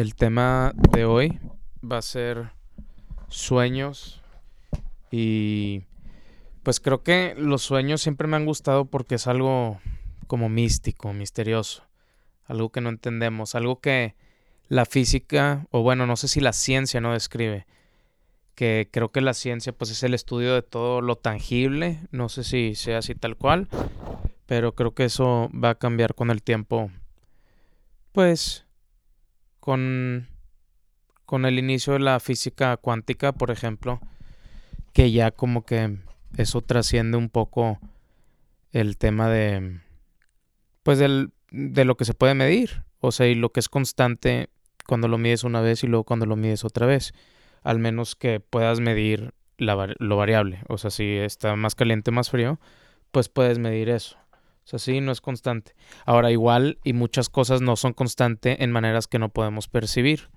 El tema de hoy va a ser sueños y pues creo que los sueños siempre me han gustado porque es algo como místico, misterioso, algo que no entendemos, algo que la física, o bueno, no sé si la ciencia no describe, que creo que la ciencia pues es el estudio de todo lo tangible, no sé si sea así tal cual, pero creo que eso va a cambiar con el tiempo, pues con, con el inicio de la física cuántica, por ejemplo, que ya como que eso trasciende un poco el tema de, pues del, de lo que se puede medir, o sea, y lo que es constante cuando lo mides una vez y luego cuando lo mides otra vez. Al menos que puedas medir lo variable. O sea, si está más caliente, más frío, pues puedes medir eso. O sea, sí, no es constante. Ahora, igual, y muchas cosas no son constantes en maneras que no podemos percibir.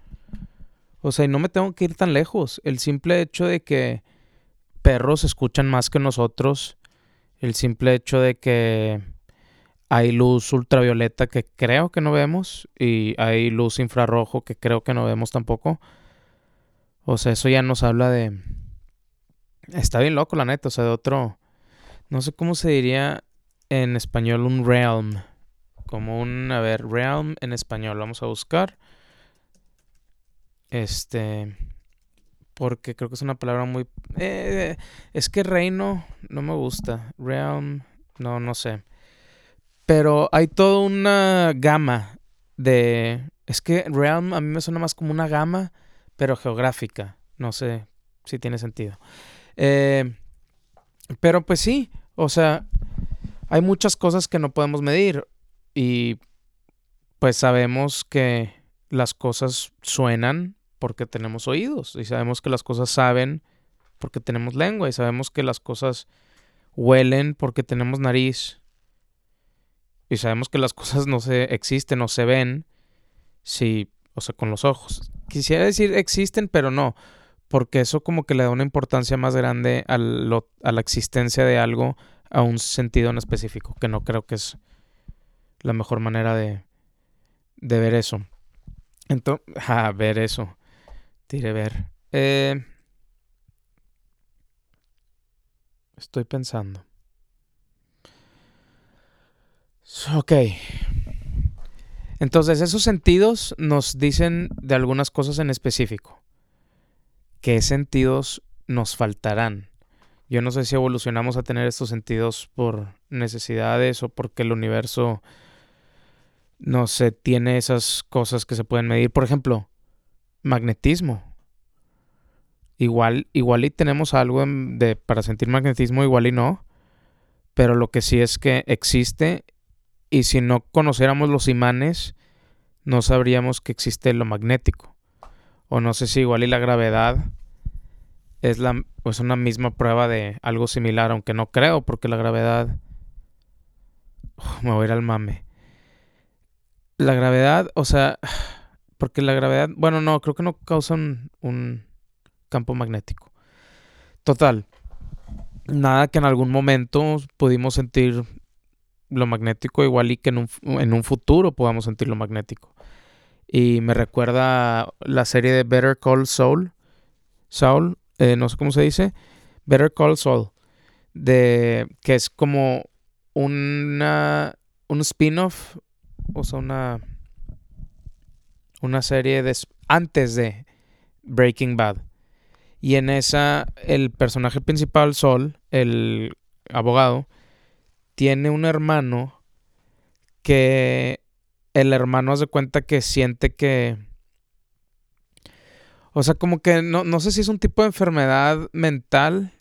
O sea, y no me tengo que ir tan lejos. El simple hecho de que perros escuchan más que nosotros. El simple hecho de que hay luz ultravioleta que creo que no vemos y hay luz infrarrojo que creo que no vemos tampoco. O sea, eso ya nos habla de... Está bien loco, la neta, o sea, de otro... No sé cómo se diría en español un realm. Como un, a ver, realm en español. Vamos a buscar. Este... Porque creo que es una palabra muy... Eh, es que reino no me gusta. Realm, no, no sé. Pero hay toda una gama de... Es que Realm a mí me suena más como una gama, pero geográfica. No sé si tiene sentido. Eh, pero pues sí, o sea, hay muchas cosas que no podemos medir y pues sabemos que las cosas suenan porque tenemos oídos y sabemos que las cosas saben porque tenemos lengua y sabemos que las cosas huelen porque tenemos nariz y sabemos que las cosas no se existen o se ven si, o sea, con los ojos. Quisiera decir existen, pero no, porque eso como que le da una importancia más grande a, a la existencia de algo a un sentido en específico, que no creo que es la mejor manera de, de ver eso. Entonces, a ver eso. Tire ver. Eh, estoy pensando. Ok. Entonces, esos sentidos nos dicen de algunas cosas en específico. ¿Qué sentidos nos faltarán? Yo no sé si evolucionamos a tener estos sentidos por necesidades o porque el universo, no sé, tiene esas cosas que se pueden medir. Por ejemplo, magnetismo. Igual, igual y tenemos algo de, para sentir magnetismo, igual y no. Pero lo que sí es que existe y si no conociéramos los imanes, no sabríamos que existe lo magnético. O no sé si igual y la gravedad es la, pues una misma prueba de algo similar, aunque no creo, porque la gravedad... me voy a ir al mame. La gravedad, o sea, porque la gravedad, bueno, no, creo que no causa un campo magnético. Total, nada que en algún momento pudimos sentir lo magnético igual y que en un, en un futuro podamos sentir lo magnético. Y me recuerda la serie de Better Call Saul. Saul, eh, no sé cómo se dice. Better Call Saul. De, que es como una, un spin-off. O sea, una, una serie de, antes de Breaking Bad. Y en esa, el personaje principal, Saul, el abogado, tiene un hermano que el hermano hace cuenta que siente que... O sea, como que no, no sé si es un tipo de enfermedad mental.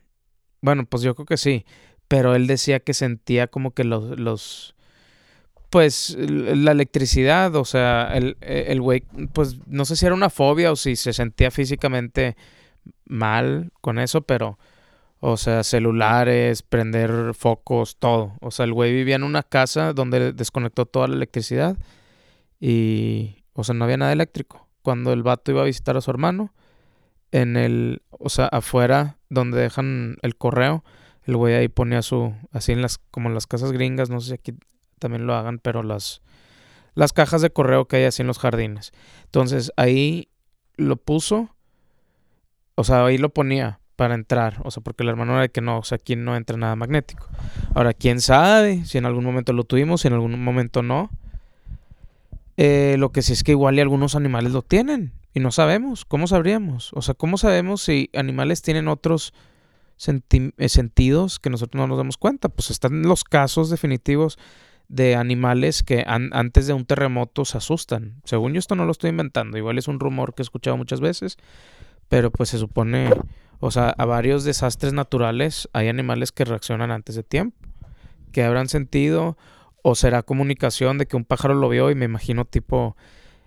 Bueno, pues yo creo que sí. Pero él decía que sentía como que los... los pues la electricidad, o sea, el, el güey, pues no sé si era una fobia o si se sentía físicamente mal con eso, pero o sea, celulares, prender focos, todo. O sea, el güey vivía en una casa donde desconectó toda la electricidad y, o sea, no había nada eléctrico. Cuando el vato iba a visitar a su hermano, en el, o sea, afuera donde dejan el correo, el güey ahí ponía su, así en las, como en las casas gringas, no sé si aquí también lo hagan, pero las, las cajas de correo que hay así en los jardines. Entonces ahí lo puso, o sea, ahí lo ponía para entrar, o sea, porque el hermano era de que no, o sea, aquí no entra nada magnético. Ahora, quién sabe si en algún momento lo tuvimos, si en algún momento no. Eh, lo que sí es que igual algunos animales lo tienen y no sabemos. ¿Cómo sabríamos? O sea, ¿cómo sabemos si animales tienen otros eh, sentidos que nosotros no nos damos cuenta? Pues están los casos definitivos de animales que antes de un terremoto se asustan. Según yo esto no lo estoy inventando, igual es un rumor que he escuchado muchas veces, pero pues se supone, o sea, a varios desastres naturales hay animales que reaccionan antes de tiempo, que habrán sentido o será comunicación de que un pájaro lo vio y me imagino tipo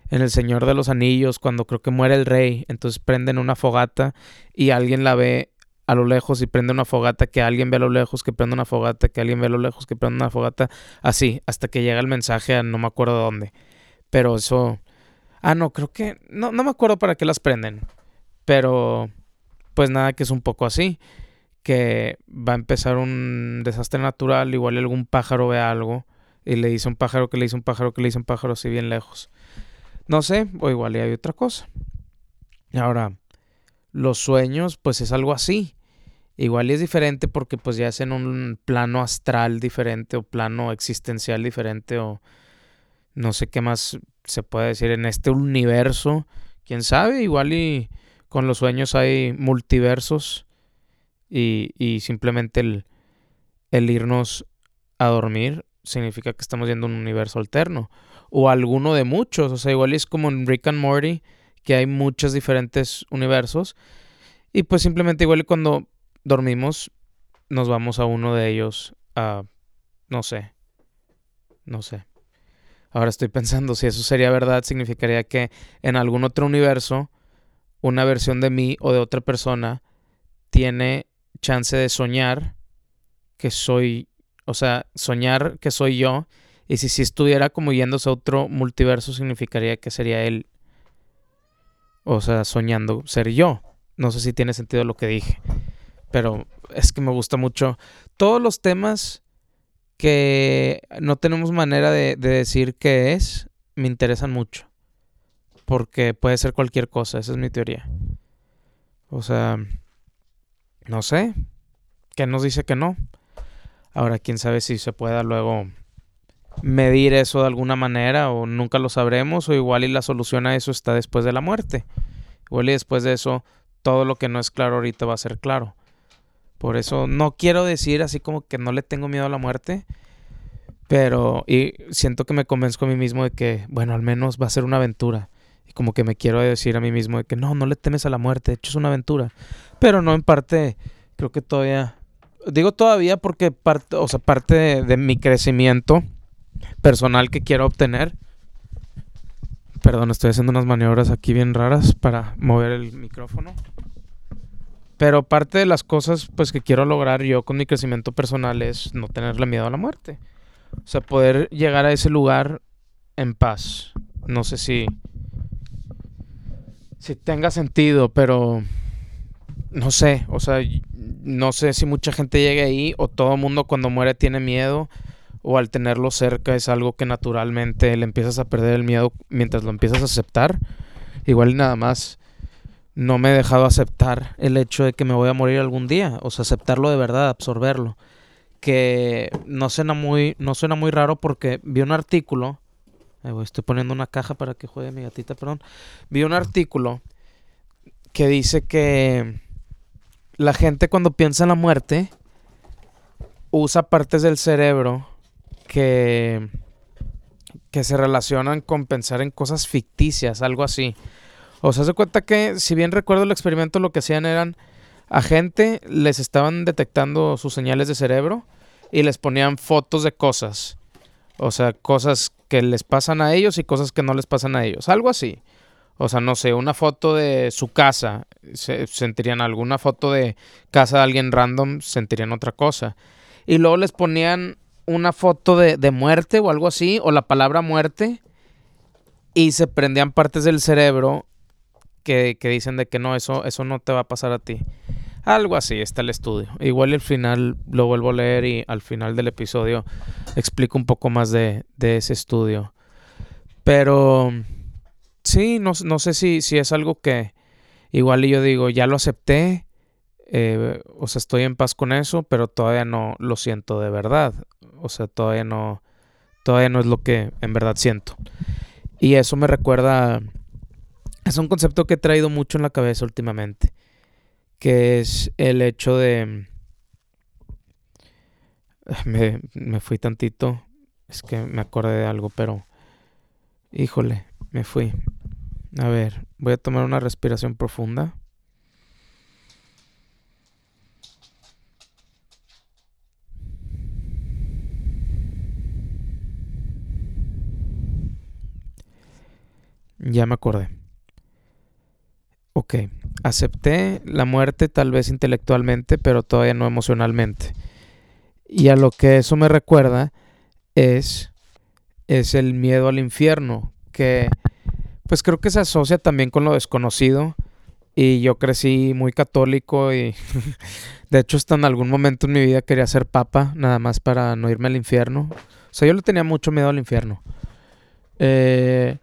en El Señor de los Anillos cuando creo que muere el rey, entonces prenden una fogata y alguien la ve a lo lejos y prende una fogata, que alguien ve a lo lejos, que prende una fogata, que alguien ve a lo lejos, que prende una fogata, así, hasta que llega el mensaje a no me acuerdo dónde. Pero eso... Ah, no, creo que... No, no me acuerdo para qué las prenden. Pero... Pues nada, que es un poco así. Que va a empezar un desastre natural, igual algún pájaro ve algo y le dice un pájaro que le dice un pájaro que le dice un pájaro así bien lejos. No sé, o igual hay otra cosa. Ahora, los sueños, pues es algo así. Igual es diferente porque pues ya es en un plano astral diferente o plano existencial diferente o no sé qué más se puede decir en este universo. Quién sabe, igual y con los sueños hay multiversos y, y simplemente el, el irnos a dormir significa que estamos viendo un universo alterno o alguno de muchos. O sea, igual es como en Rick and Morty que hay muchos diferentes universos. Y pues simplemente igual cuando dormimos nos vamos a uno de ellos a... no sé. No sé. Ahora estoy pensando, si eso sería verdad, significaría que en algún otro universo, una versión de mí o de otra persona tiene chance de soñar que soy, o sea, soñar que soy yo. Y si, si estuviera como yéndose a otro multiverso, significaría que sería él o sea, soñando ser yo. No sé si tiene sentido lo que dije. Pero es que me gusta mucho. Todos los temas que no tenemos manera de, decir qué es, me interesan mucho. Porque puede ser cualquier cosa, esa es mi teoría. O sea, no sé. ¿Qué nos dice que no? Ahora, quién sabe si se pueda luego medir eso de alguna manera o nunca lo sabremos o igual y la solución a eso está después de la muerte. Igual y después de eso todo lo que no es claro ahorita va a ser claro. Por eso no quiero decir así como que no le tengo miedo a la muerte, pero y siento que me convenzco a mí mismo de que, bueno, al menos va a ser una aventura. Y como que me quiero decir a mí mismo de que no, no le temes a la muerte, de hecho es una aventura. Pero no en parte, creo que todavía, digo todavía porque parte, o sea, parte de mi crecimiento personal que quiero obtener. Perdón, estoy haciendo unas maniobras aquí bien raras para mover el micrófono. Pero parte de las cosas pues que quiero lograr yo con mi crecimiento personal es no tenerle miedo a la muerte. O sea, poder llegar a ese lugar en paz. No sé si si tenga sentido, pero no sé, o sea, no sé si mucha gente llegue ahí o todo mundo cuando muere tiene miedo o al tenerlo cerca es algo que naturalmente le empiezas a perder el miedo mientras lo empiezas a aceptar. Igual nada más no me he dejado aceptar el hecho de que me voy a morir algún día, o sea, aceptarlo de verdad, absorberlo. Que no suena muy, no suena muy raro porque vi un artículo, estoy poniendo una caja para que juegue mi gatita, perdón. Vi un artículo que dice que la gente cuando piensa en la muerte usa partes del cerebro que, que se relacionan con pensar en cosas ficticias, algo así. O sea, se cuenta que, si bien recuerdo el experimento, lo que hacían eran a gente les estaban detectando sus señales de cerebro y les ponían fotos de cosas. O sea, cosas que les pasan a ellos y cosas que no les pasan a ellos. Algo así. O sea, no sé, una foto de su casa, se, sentirían alguna foto de casa de alguien random, sentirían otra cosa. Y luego les ponían una foto de, de, muerte o algo así, o la palabra muerte, y se prendían partes del cerebro que, que, dicen de que no, eso, eso no te va a pasar a ti. Algo así está el estudio. Igual al final lo vuelvo a leer y al final del episodio explico un poco más de, de ese estudio. Pero sí, no, no sé si, si es algo que igual yo digo, ya lo acepté, eh, o sea, estoy en paz con eso, pero todavía no lo siento de verdad. O sea, todavía no, todavía no es lo que en verdad siento. Y eso me recuerda, es un concepto que he traído mucho en la cabeza últimamente, que es el hecho de, me, me fui tantito, es que me acordé de algo, pero, híjole, me fui. A ver, voy a tomar una respiración profunda. Ya me acordé. Ok, acepté la muerte tal vez intelectualmente, pero todavía no emocionalmente. Y a lo que eso me recuerda es, es el miedo al infierno, que pues creo que se asocia también con lo desconocido. Y yo crecí muy católico y de hecho hasta en algún momento en mi vida quería ser papa, nada más para no irme al infierno. O sea, yo le tenía mucho miedo al infierno. Eh,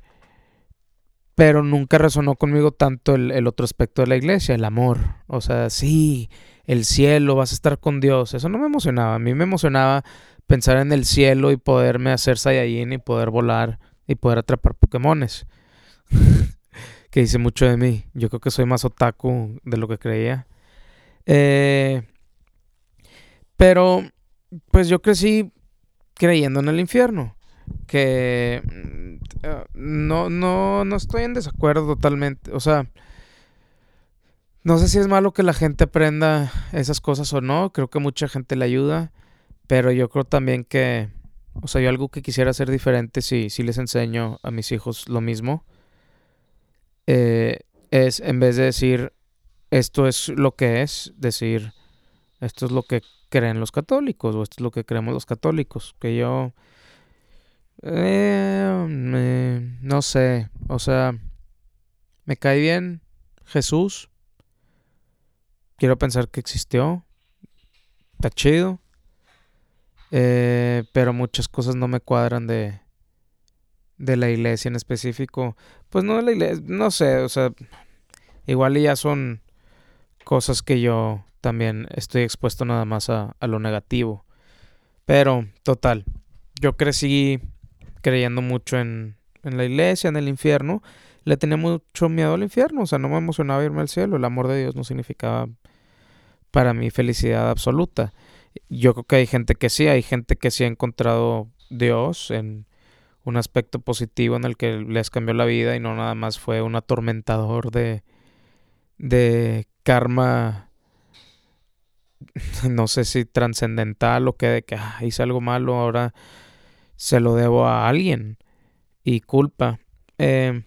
pero nunca resonó conmigo tanto el, otro aspecto de la iglesia, el amor. O sea, sí, el cielo, vas a estar con Dios. Eso no me emocionaba. A mí me emocionaba pensar en el cielo y poderme hacer Saiyajin y poder volar y poder atrapar Pokémones. Que dice mucho de mí. Yo creo que soy más otaku de lo que creía. Eh, pero, pues yo crecí creyendo en el infierno que mm, eh, no, no, no estoy en desacuerdo totalmente. O sea, no sé si es malo que la gente aprenda esas cosas o no. Creo que mucha gente le ayuda. Pero yo creo también que, o sea, yo algo que quisiera hacer diferente si, si les enseño a mis hijos lo mismo. Eh, es en vez de decir esto es lo que es, decir esto es lo que creen los católicos o esto es lo que creemos los católicos. Que yo eh, no sé, o sea, me cae bien Jesús. Quiero pensar que existió. Está chido. Eh, pero muchas cosas no me cuadran de, de la iglesia en específico. Pues no de la iglesia, no sé, o sea, igual ya son cosas que yo también estoy expuesto nada más a, a lo negativo. Pero, total, yo crecí creyendo mucho en, la iglesia, en el infierno, le tenía mucho miedo al infierno, o sea, no me emocionaba irme al cielo, el amor de Dios no significaba para mí felicidad absoluta. Yo creo que hay gente que sí, hay gente que sí ha encontrado Dios en un aspecto positivo en el que les cambió la vida y no nada más fue un atormentador de, de karma, no sé si trascendental o que de que ah, hice algo malo, ahora se lo debo a alguien y culpa. Eh,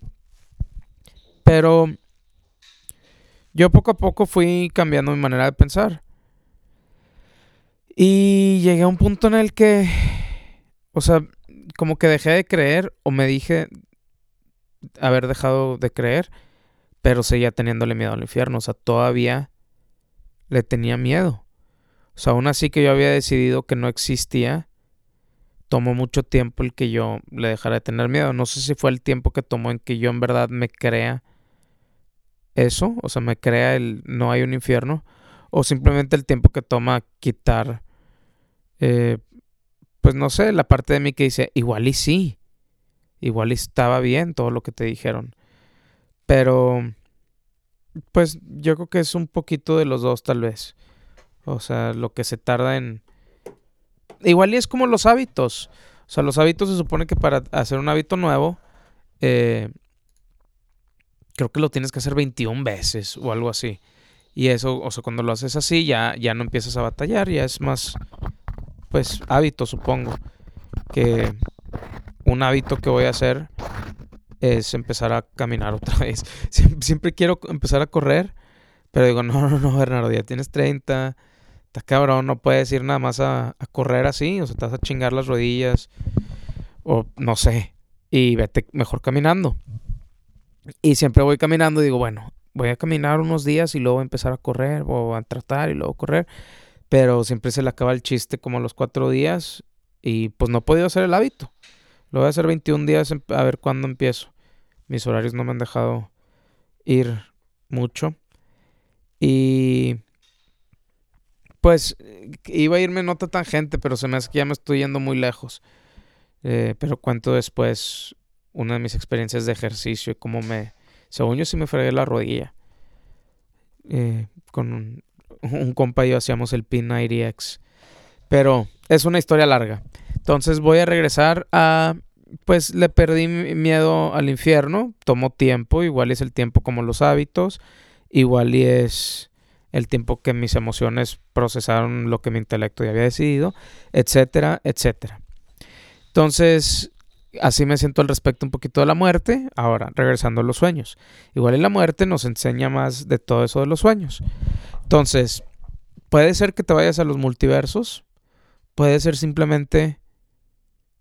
pero yo poco a poco fui cambiando mi manera de pensar. Y llegué a un punto en el que, o sea, como que dejé de creer o me dije haber dejado de creer, pero seguía teniéndole miedo al infierno. O sea, todavía le tenía miedo. O sea, aún así que yo había decidido que no existía, tomó mucho tiempo el que yo le dejara de tener miedo. No sé si fue el tiempo que tomó en que yo en verdad me crea eso, o sea, me crea el no hay un infierno, o simplemente el tiempo que toma quitar, eh, pues no sé, la parte de mí que dice, igual y sí, igual y estaba bien todo lo que te dijeron. Pero, pues yo creo que es un poquito de los dos tal vez. O sea, lo que se tarda en igual y es como los hábitos. O sea, los hábitos se supone que para hacer un hábito nuevo, eh, creo que lo tienes que hacer 21 veces o algo así. Y eso, o sea, cuando lo haces así, ya, ya no empiezas a batallar, ya es más, pues, hábito, supongo. Que un hábito que voy a hacer es empezar a caminar otra vez. Siempre, quiero empezar a correr, pero digo, no, no, no, Bernardo, ya tienes 30 está cabrón, no puedes ir nada más a, correr así, o sea, vas a chingar las rodillas, o no sé, y vete mejor caminando. Y siempre voy caminando y digo, bueno, voy a caminar unos días y luego empezar a correr, o a tratar y luego correr, pero siempre se le acaba el chiste como a los cuatro días y pues no he podido hacer el hábito. Lo voy a hacer 21 días a ver cuándo empiezo. Mis horarios no me han dejado ir mucho. Y pues iba a irme nota tangente, pero se me hace que ya me estoy yendo muy lejos. Eh, pero cuento después una de mis experiencias de ejercicio y cómo me... Según yo sí me fregué la rodilla. Eh, con un, un compa y yo hacíamos el P90X. Pero es una historia larga. Entonces voy a regresar a... Pues le perdí miedo al infierno. Tomó tiempo. Igual es el tiempo como los hábitos. Igual y es el tiempo que mis emociones procesaron lo que mi intelecto ya había decidido, etcétera, etcétera. Entonces, así me siento al respecto un poquito de la muerte. Ahora, regresando a los sueños. Igual en la muerte nos enseña más de todo eso de los sueños. Entonces, puede ser que te vayas a los multiversos, puede ser simplemente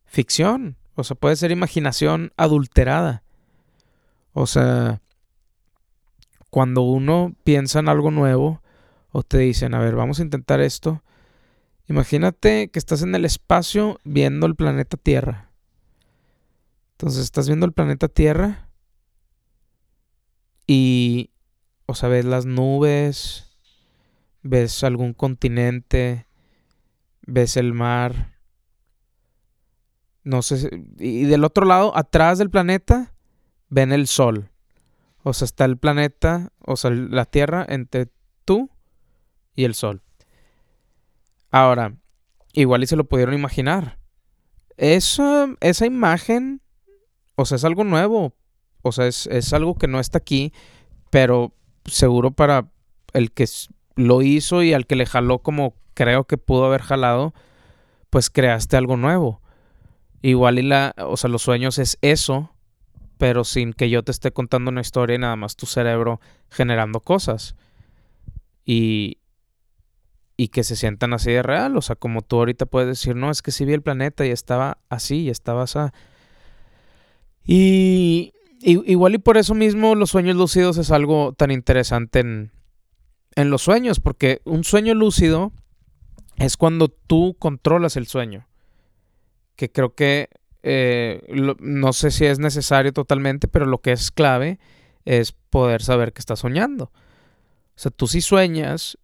ficción, o sea, puede ser imaginación adulterada. O sea, cuando uno piensa en algo nuevo, o te dicen, a ver, vamos a intentar esto. Imagínate que estás en el espacio viendo el planeta Tierra. Entonces estás viendo el planeta Tierra y, o sea, ves las nubes, ves algún continente, ves el mar. No sé, y del otro lado, atrás del planeta, ven el sol. O sea, está el planeta, o sea, la Tierra entre tú y el sol. Ahora, igual y se lo pudieron imaginar. Esa, esa imagen, o sea, es algo nuevo. O sea, es, es algo que no está aquí, pero seguro para el que lo hizo y al que le jaló como creo que pudo haber jalado, pues creaste algo nuevo. Igual y la, o sea, los sueños es eso, pero sin que yo te esté contando una historia y nada más tu cerebro generando cosas. Y, y que se sientan así de real. O sea, como tú ahorita puedes decir, no, es que sí vi el planeta y estaba así, y estaba así. Y, igual y por eso mismo los sueños lúcidos es algo tan interesante en, en los sueños, porque un sueño lúcido es cuando tú controlas el sueño. Que creo que eh, no sé si es necesario totalmente, pero lo que es clave es poder saber que estás soñando. O sea, tú sí sueñas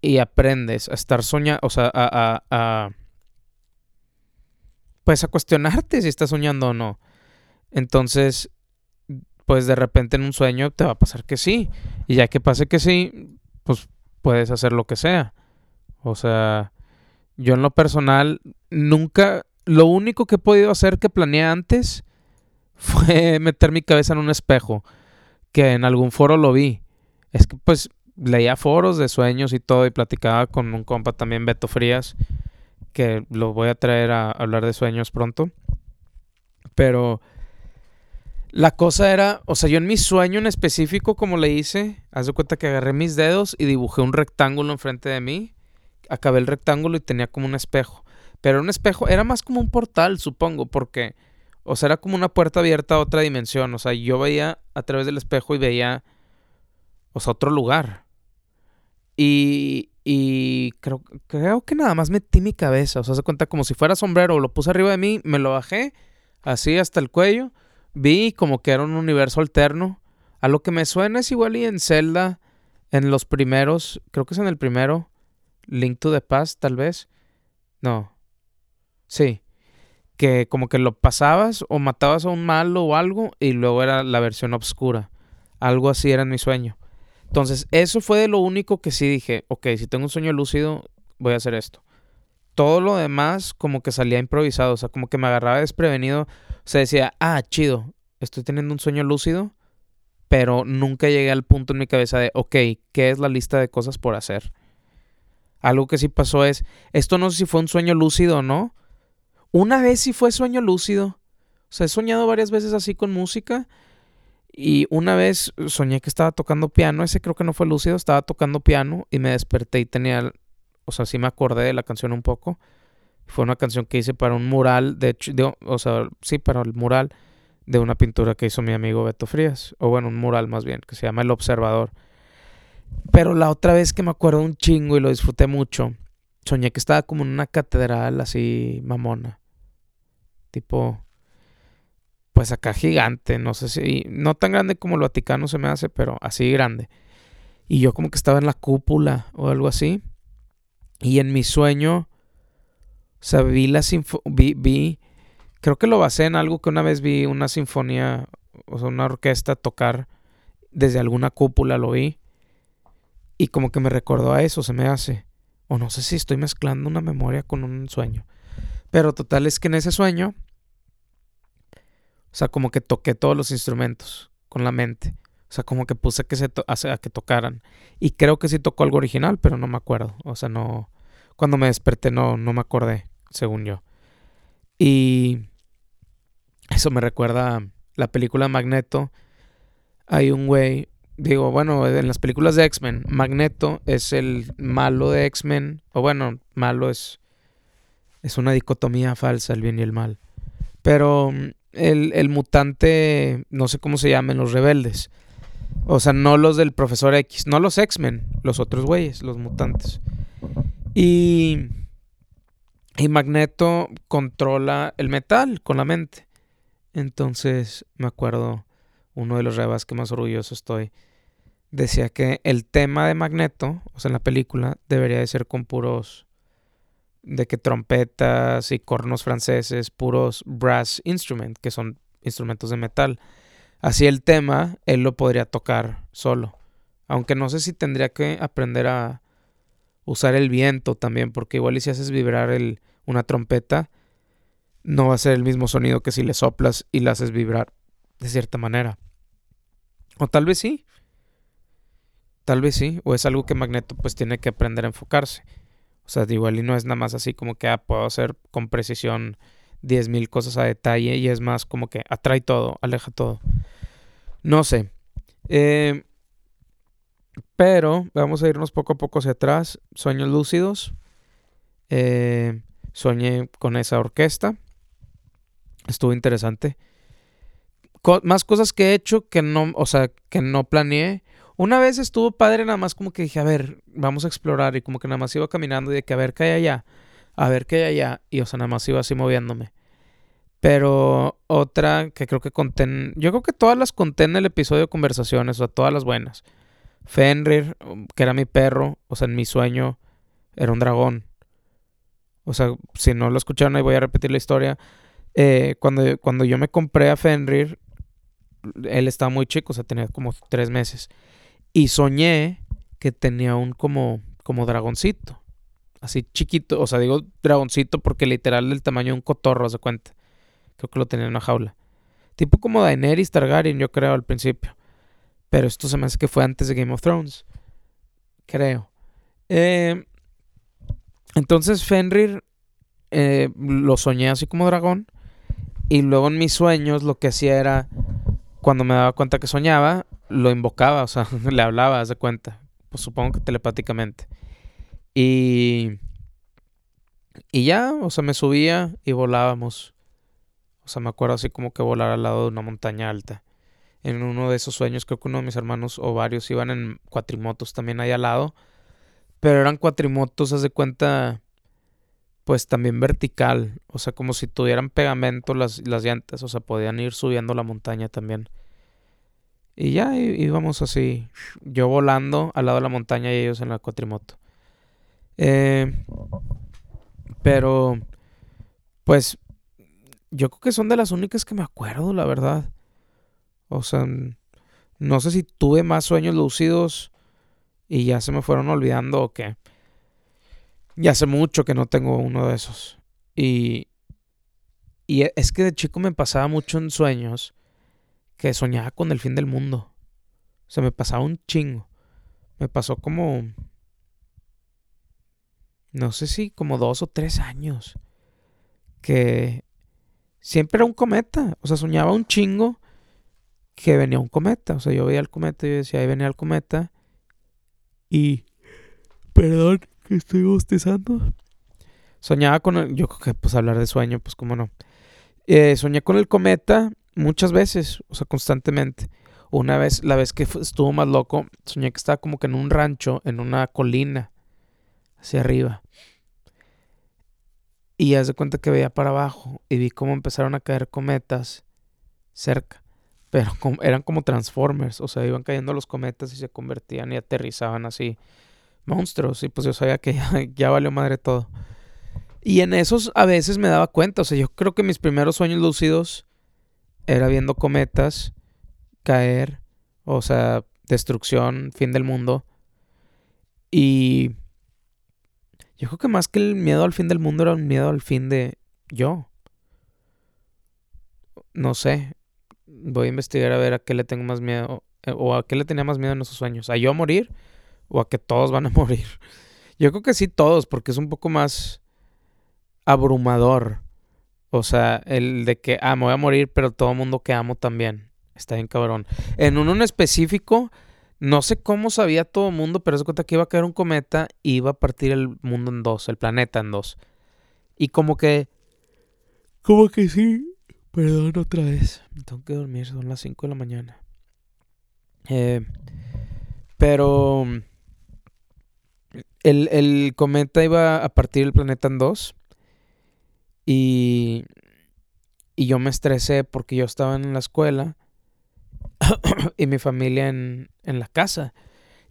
y aprendes a estar soñando, o sea, a, a, pues a cuestionarte si estás soñando o no. Entonces, pues de repente en un sueño te va a pasar que sí. Y ya que pase que sí, pues puedes hacer lo que sea. O sea, yo en lo personal nunca, lo único que he podido hacer que planeé antes fue meter mi cabeza en un espejo, que en algún foro lo vi. Es que pues leía foros de sueños y todo y platicaba con un compa también, Beto Frías, que lo voy a traer a hablar de sueños pronto. Pero la cosa era, o sea, yo en mi sueño en específico, como le hice, haz de cuenta que agarré mis dedos y dibujé un rectángulo enfrente de mí. Acabé el rectángulo y tenía como un espejo. Pero un espejo era más como un portal, supongo, porque, o sea, era como una puerta abierta a otra dimensión. O sea, yo veía a través del espejo y veía, o sea, otro lugar. Y, y creo, creo que nada más metí mi cabeza. O sea, se cuenta como si fuera sombrero. Lo puse arriba de mí, me lo bajé, así hasta el cuello. Vi como que era un universo alterno. A lo que me suena es igual y en Zelda, en los primeros, creo que es en el primero, Link to the Past, tal vez. No. Sí. Que como que lo pasabas o matabas a un malo o algo y luego era la versión oscura. Algo así era en mi sueño. Entonces, eso fue de lo único que sí dije, ok, si tengo un sueño lúcido, voy a hacer esto. Todo lo demás como que salía improvisado, o sea, como que me agarraba desprevenido. Sea, decía, ah, chido, estoy teniendo un sueño lúcido, pero nunca llegué al punto en mi cabeza de, ok, ¿qué es la lista de cosas por hacer? Algo que sí pasó es, esto no sé si fue un sueño lúcido o no. Una vez sí fue sueño lúcido. O sea, he soñado varias veces así con música y una vez soñé que estaba tocando piano, ese creo que no fue lúcido, estaba tocando piano y me desperté y tenía, o sea, sí me acordé de la canción un poco. Fue una canción que hice para un mural, de hecho, o sea, sí, para el mural de una pintura que hizo mi amigo Beto Frías, o bueno, un mural más bien, que se llama El Observador. Pero la otra vez que me acuerdo un chingo y lo disfruté mucho, soñé que estaba como en una catedral así mamona. Tipo, pues acá gigante, no sé si, no tan grande como el Vaticano se me hace, pero así grande. Y yo como que estaba en la cúpula o algo así. Y en mi sueño, o sea, vi la vi, vi, creo que lo basé en algo que una vez vi una sinfonía, o sea, una orquesta tocar desde alguna cúpula, lo vi. Y como que me recordó a eso, se me hace. O no sé si estoy mezclando una memoria con un sueño. Pero total es que en ese sueño, o sea, como que toqué todos los instrumentos con la mente. O sea, como que puse que se a que tocaran. Y creo que sí tocó algo original, pero no me acuerdo. O sea, no. Cuando me desperté no, no me acordé, según yo. Y eso me recuerda la película Magneto. Hay un güey, digo, bueno, en las películas de X-Men, Magneto es el malo de X-Men. O bueno, malo es. Es una dicotomía falsa, el bien y el mal. Pero mm, el, el mutante, no sé cómo se llaman, los rebeldes o sea, no los del profesor X, no los X-Men, los otros güeyes, los mutantes. Y, y Magneto controla el metal con la mente. Entonces, me acuerdo, uno de los rebas que más orgulloso estoy, decía que el tema de Magneto, o sea, en la película, debería de ser con puros, de que trompetas y cornos franceses, puros brass instrument, que son instrumentos de metal. Así el tema, él lo podría tocar solo. Aunque no sé si tendría que aprender a usar el viento también, porque igual y si haces vibrar el, una trompeta, no va a ser el mismo sonido que si le soplas y la haces vibrar de cierta manera. O tal vez sí. Tal vez sí. O es algo que Magneto pues tiene que aprender a enfocarse. O sea, igual y no es nada más así como que ah, puedo hacer con precisión 10.000 cosas a detalle y es más como que atrae todo, aleja todo. No sé. Eh, pero vamos a irnos poco a poco hacia atrás. Sueños lúcidos. Eh, soñé con esa orquesta. Estuvo interesante. más cosas que he hecho que no, o sea, que no planeé. Una vez estuvo padre, nada más como que dije, a ver, vamos a explorar. Y como que nada más iba caminando y de que a ver qué hay allá a ver qué hay allá. Y o sea, nada más iba así moviéndome. Pero otra que creo que conté. yo creo que todas las conté en el episodio de conversaciones, o sea, todas las buenas. Fenrir, que era mi perro, o sea, en mi sueño era un dragón. O sea, si no lo escucharon ahí voy a repetir la historia. Eh, cuando, cuando yo me compré a Fenrir, él estaba muy chico, o sea, tenía como tres meses. Y soñé que tenía un como, como dragoncito así chiquito, o sea, digo dragoncito porque literal del tamaño de un cotorro, se cuenta. Creo que lo tenía en una jaula. Tipo como Daenerys Targaryen, yo creo, al principio. Pero esto se me hace que fue antes de Game of Thrones. Creo. Eh, entonces Fenrir eh, lo soñé así como dragón. Y luego en mis sueños lo que hacía era, cuando me daba cuenta que soñaba, lo invocaba, o sea, le hablaba, haz de cuenta. Pues supongo que telepáticamente. Y, y ya, o sea, me subía y volábamos. O sea, me acuerdo así como que volar al lado de una montaña alta. En uno de esos sueños, creo que uno de mis hermanos o varios iban en cuatrimotos también ahí al lado. Pero eran cuatrimotos, haz de cuenta, pues también vertical. O sea, como si tuvieran pegamento las, las llantas. O sea, podían ir subiendo la montaña también. Y ya íbamos así, yo volando al lado de la montaña y ellos en la cuatrimoto. Eh, pero, pues, yo creo que son de las únicas que me acuerdo, la verdad. O sea, no sé si tuve más sueños lúcidos y ya se me fueron olvidando o qué. Ya hace mucho que no tengo uno de esos. Y, y e, es que de chico me pasaba mucho en sueños que soñaba con el fin del mundo. O sea, me pasaba un chingo. Me pasó como no sé si como dos o tres años, que siempre era un cometa, o sea, soñaba un chingo que venía un cometa, o sea, yo veía el cometa y yo decía, ahí venía el cometa, y, perdón, que estoy bostezando, soñaba con el, yo creo que pues hablar de sueño, pues cómo no, eh, soñé con el cometa muchas veces, o sea, constantemente. Una vez, la vez que estuvo más loco, soñé que estaba como que en un rancho, en una colina hacia arriba. Y haz de cuenta que veía para abajo y vi cómo empezaron a caer cometas cerca. Pero eran como Transformers, o sea, iban cayendo los cometas y se convertían y aterrizaban así monstruos. Y pues yo sabía que ya, ya valió madre todo. Y en esos a veces me daba cuenta, o sea, yo creo que mis primeros sueños lúcidos era viendo cometas caer, o sea, destrucción, fin del mundo. Y yo creo que más que el miedo al fin del mundo era un miedo al fin de yo. No sé. Voy a investigar a ver a qué le tengo más miedo. Eh, o a qué le tenía más miedo en esos sueños. ¿A yo morir? ¿O a que todos van a morir? Yo creo que sí todos, porque es un poco más abrumador. O sea, el de que, ah, me voy a morir, pero todo el mundo que amo también. Está bien cabrón. En uno en específico, no sé cómo sabía todo el mundo, pero se cuenta que iba a caer un cometa y iba a partir el mundo en dos, el planeta en dos. Y como que... Como que sí. Perdón otra vez. Tengo que dormir, son las 5 de la mañana. Eh, pero... El, el cometa iba a partir el planeta en dos. Y, y yo me estresé porque yo estaba en la escuela y mi familia en, en la casa.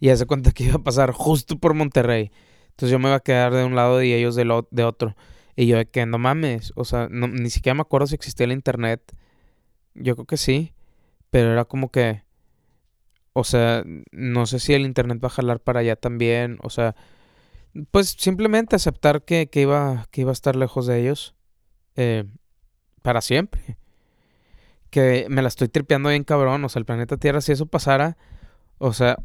Y hace cuenta que iba a pasar justo por Monterrey. Entonces yo me iba a quedar de un lado y ellos de, lo, de otro. Y yo de que no mames. O sea, ni siquiera me acuerdo si existía el internet. Yo creo que sí. Pero era como que. O sea, no sé si el internet va a jalar para allá también. O sea, pues simplemente aceptar que, que, iba, que iba a estar lejos de ellos. Eh, para siempre. Que me la estoy tripeando bien cabrón. O sea, el planeta Tierra, si eso pasara, o sea,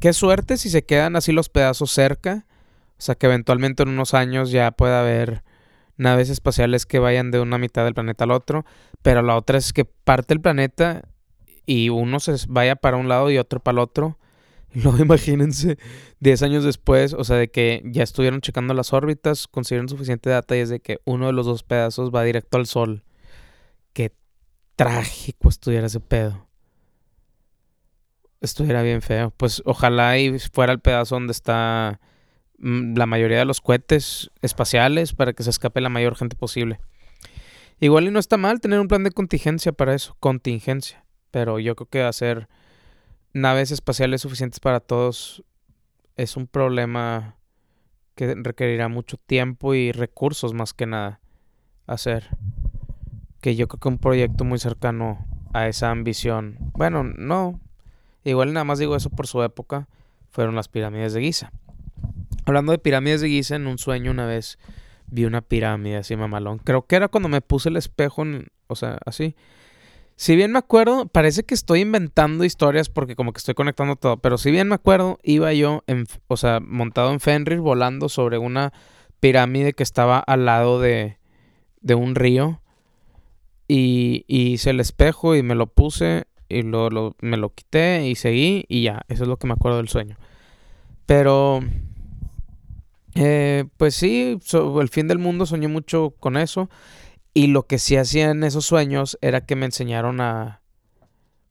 qué suerte si se quedan así los pedazos cerca. O sea, que eventualmente en unos años ya pueda haber naves espaciales que vayan de una mitad del planeta al otro. Pero la otra es que parte el planeta y uno se vaya para un lado y otro para el otro. Luego imagínense 10 años después, o sea, de que ya estuvieron checando las órbitas, consiguieron suficiente data y es de que uno de los dos pedazos va directo al Sol. Qué trágico estuviera ese pedo. Estuviera bien feo. Pues ojalá y fuera el pedazo donde está la mayoría de los cohetes espaciales para que se escape la mayor gente posible. Igual y no está mal tener un plan de contingencia para eso, contingencia. Pero yo creo que hacer naves espaciales suficientes para todos es un problema que requerirá mucho tiempo y recursos más que nada hacer. Que yo creo que un proyecto muy cercano a esa ambición. Bueno, no. Igual nada más digo eso por su época. Fueron las pirámides de Giza. Hablando de pirámides de Giza, en un sueño una vez vi una pirámide así mamalón. Creo que era cuando me puse el espejo, en, o sea, así. Si bien me acuerdo, parece que estoy inventando historias porque como que estoy conectando todo, pero si bien me acuerdo, iba yo, en, o sea, montado en Fenrir, volando sobre una pirámide que estaba al lado de, de un río. Y, hice el espejo y me lo puse y lo, me lo quité y seguí y ya, eso es lo que me acuerdo del sueño. Pero, eh, pues sí, el fin del mundo soñé mucho con eso. Y lo que sí hacía en esos sueños era que me enseñaron a...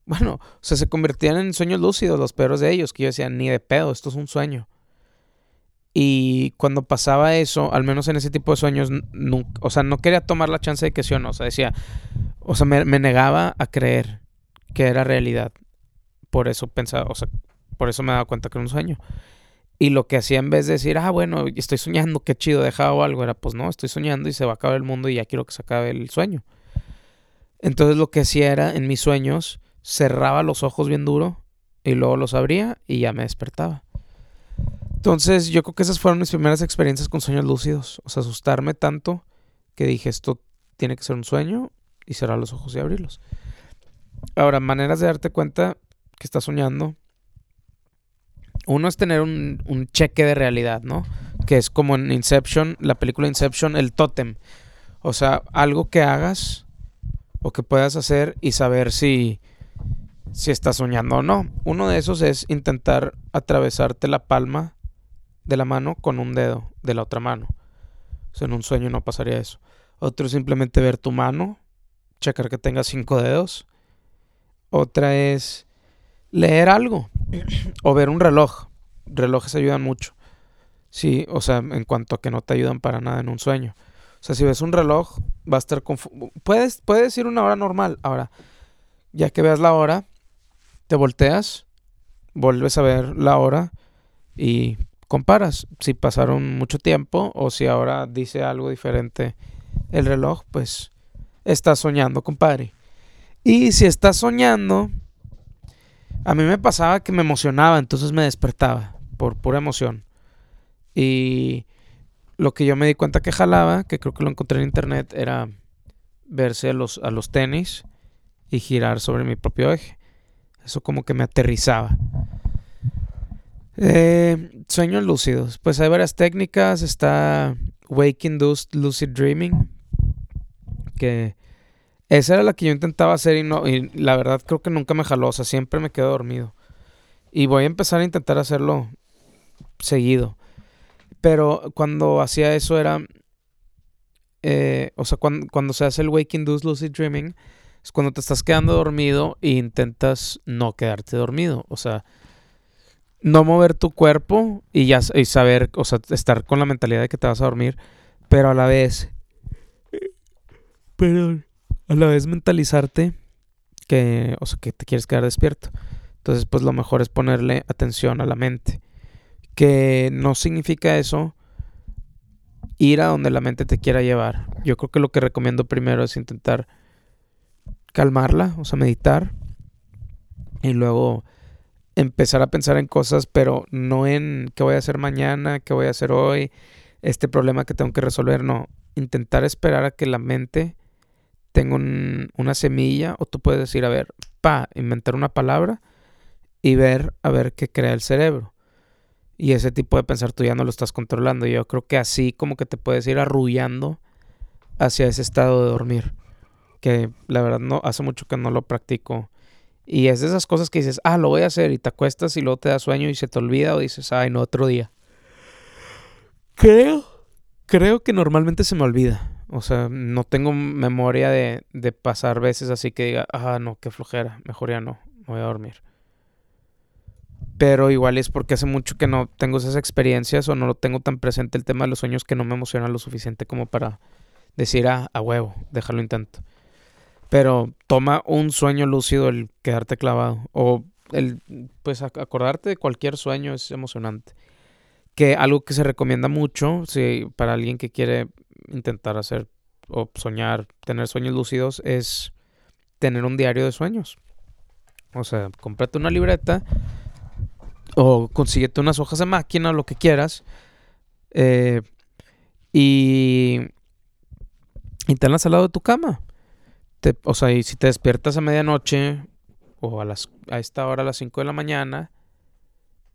Bueno, o sea, se convertían en sueños lúcidos los peores de ellos, que yo decía, ni de pedo, esto es un sueño. Y cuando pasaba eso, al menos en ese tipo de sueños, o sea, no quería tomar la chance de que sí o no. O sea, decía, o sea, me, me negaba a creer que era realidad. Por eso pensaba, o sea, por eso me daba cuenta que era un sueño. Y lo que hacía en vez de decir, ah, bueno, estoy soñando, qué chido, dejado algo, era pues no, estoy soñando y se va a acabar el mundo y ya quiero que se acabe el sueño. Entonces lo que hacía era, en mis sueños, cerraba los ojos bien duro y luego los abría y ya me despertaba. Entonces yo creo que esas fueron mis primeras experiencias con sueños lúcidos. O sea, asustarme tanto que dije, esto tiene que ser un sueño y cerrar los ojos y abrirlos. Ahora, maneras de darte cuenta que estás soñando uno es tener un, cheque de realidad, ¿no? Que es como en Inception, la película Inception, el tótem. O sea, algo que hagas o que puedas hacer y saber si, si estás soñando o no. Uno de esos es intentar atravesarte la palma de la mano con un dedo de la otra mano. O sea, en un sueño no pasaría eso. Otro es simplemente ver tu mano, checar que tenga cinco dedos. Otra es leer algo o ver un reloj. Relojes ayudan mucho. Sí, o sea, en cuanto a que no te ayudan para nada en un sueño. O sea, si ves un reloj, va a estar confuso. Puedes, puedes una hora normal. Ahora, ya que veas la hora, te volteas, vuelves a ver la hora y comparas si pasaron mucho tiempo o si ahora dice algo diferente el reloj, pues estás soñando, compadre. Y si estás soñando, a mí me pasaba que me emocionaba, entonces me despertaba por pura emoción. Y lo que yo me di cuenta que jalaba, que creo que lo encontré en internet, era verse a los, tenis y girar sobre mi propio eje. Eso como que me aterrizaba. Eh, sueños lúcidos. Pues hay varias técnicas. Está Waking Induced Lucid Dreaming. Que esa era la que yo intentaba hacer y, no, y la verdad creo que nunca me jaló. O sea, siempre me quedo dormido. Y voy a empezar a intentar hacerlo seguido. Pero cuando hacía eso era... Eh, o sea, cuando, cuando se hace el Waking Induced Lucid Dreaming es cuando te estás quedando dormido e intentas no quedarte dormido. O sea, no mover tu cuerpo y ya y saber, o sea, estar con la mentalidad de que te vas a dormir, pero a la vez, perdón, a la vez mentalizarte que, o sea, que te quieres quedar despierto. Entonces, pues lo mejor es ponerle atención a la mente. Que no significa eso ir a donde la mente te quiera llevar. Yo creo que lo que recomiendo primero es intentar calmarla, o sea, meditar. Y luego empezar a pensar en cosas, pero no en qué voy a hacer mañana, qué voy a hacer hoy, este problema que tengo que resolver, no. Intentar esperar a que la mente tenga una semilla, o tú puedes decir, a ver, pa, inventar una palabra y ver a ver qué crea el cerebro. Y ese tipo de pensar tú ya no lo estás controlando. Yo creo que así como que te puedes ir arrullando hacia ese estado de dormir. Que la verdad no hace mucho que no lo practico y es de esas cosas que dices, ah, lo voy a hacer y te acuestas y luego te da sueño y se te olvida o dices, ay, no, otro día. Creo, creo que normalmente se me olvida. O sea, no tengo memoria de, de pasar veces así que diga, ah, no, qué flojera, mejor ya no, me voy a dormir. Pero igual es porque hace mucho que no tengo esas experiencias o no lo tengo tan presente el tema de los sueños que no me emociona lo suficiente como para decir, ah, a huevo, déjalo intento. Pero toma un sueño lúcido el quedarte clavado. O el, pues acordarte de cualquier sueño es emocionante. Que algo que se recomienda mucho si, para alguien que quiere intentar hacer o soñar, tener sueños lúcidos, es tener un diario de sueños. O sea, cómprate una libreta o consíguete unas hojas de máquina, lo que quieras. Eh, y, y tenlas al lado de tu cama o sea, y si te despiertas a medianoche o a, las, a esta hora a las 5 de la mañana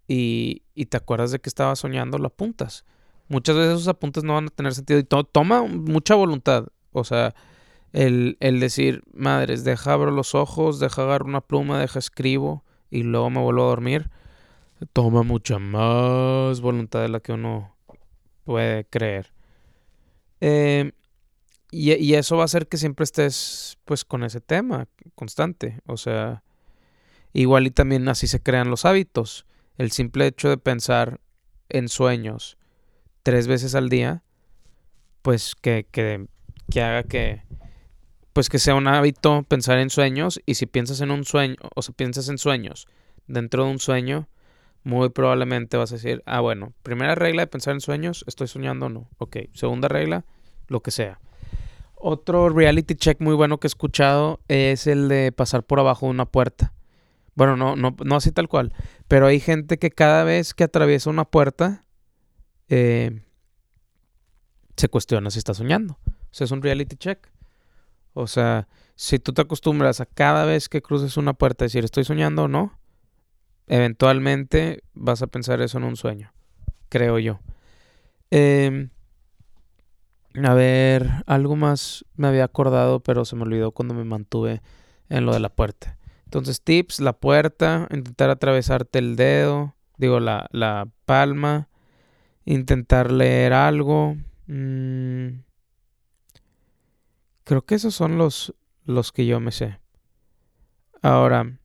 y, y, te acuerdas de que estabas soñando, lo apuntas. Muchas veces esos apuntes no van a tener sentido y toma mucha voluntad. O sea, el, el, decir, madres, deja abro los ojos, deja agarrar una pluma, deja escribo y luego me vuelvo a dormir, toma mucha más voluntad de la que uno puede creer. Eh, y, eso va a hacer que siempre estés pues con ese tema constante. O sea, igual y también así se crean los hábitos. El simple hecho de pensar en sueños tres veces al día, pues que, que, que haga que pues que sea un hábito pensar en sueños y si piensas en un sueño o si piensas en sueños dentro de un sueño, muy probablemente vas a decir, ah bueno, primera regla de pensar en sueños, estoy soñando o no. Ok, segunda regla, lo que sea. Otro reality check muy bueno que he escuchado es el de pasar por abajo de una puerta. Bueno, no, no, no así tal cual. Pero hay gente que cada vez que atraviesa una puerta eh, se cuestiona si está soñando. O sea, es un reality check. O sea, si tú te acostumbras a cada vez que cruces una puerta decir estoy soñando o no, eventualmente vas a pensar eso en un sueño. Creo yo. Eh, a ver, algo más me había acordado, pero se me olvidó cuando me mantuve en lo de la puerta. Entonces, tips, la puerta, intentar atravesarte el dedo, digo, la, la palma, intentar leer algo. Mm, creo que esos son los, los que yo me sé. Ahora,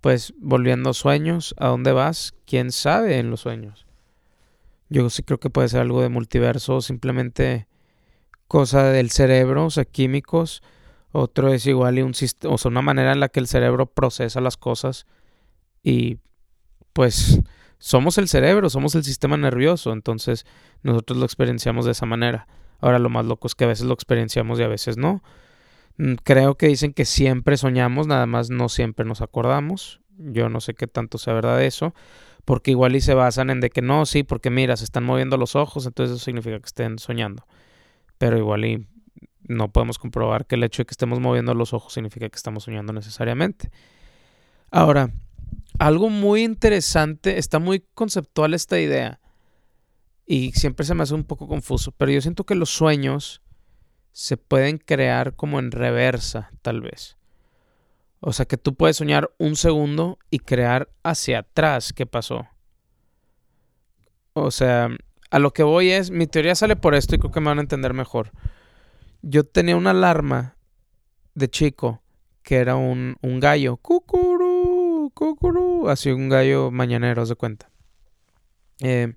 pues volviendo a sueños, ¿a dónde vas? ¿Quién sabe en los sueños? Yo sí creo que puede ser algo de multiverso, simplemente cosa del cerebro, o sea, químicos, Otro es igual y un o sea, una manera en la que el cerebro procesa las cosas y pues somos el cerebro, somos el sistema nervioso, entonces nosotros lo experienciamos de esa manera. Ahora lo más loco es que a veces lo experienciamos y a veces no. Mm, creo que dicen que siempre soñamos, nada más no siempre nos acordamos. Yo no sé qué tanto sea verdad eso, porque igual y se basan en de que no, sí, porque mira, se están moviendo los ojos, entonces eso significa que estén soñando. Pero igual y no podemos comprobar que el hecho de que estemos moviendo los ojos significa que estamos soñando necesariamente. Ahora, algo muy interesante, está muy conceptual esta idea y siempre se me hace un poco confuso, pero yo siento que los sueños se pueden crear como en reversa, tal vez. O sea que tú puedes soñar un segundo y crear hacia atrás qué pasó. O sea, a lo que voy es, mi teoría sale por esto y creo que me van a entender mejor. Yo tenía una alarma de chico que era un, un gallo. Cucurú, Así un gallo mañanero, de cuenta. Eh,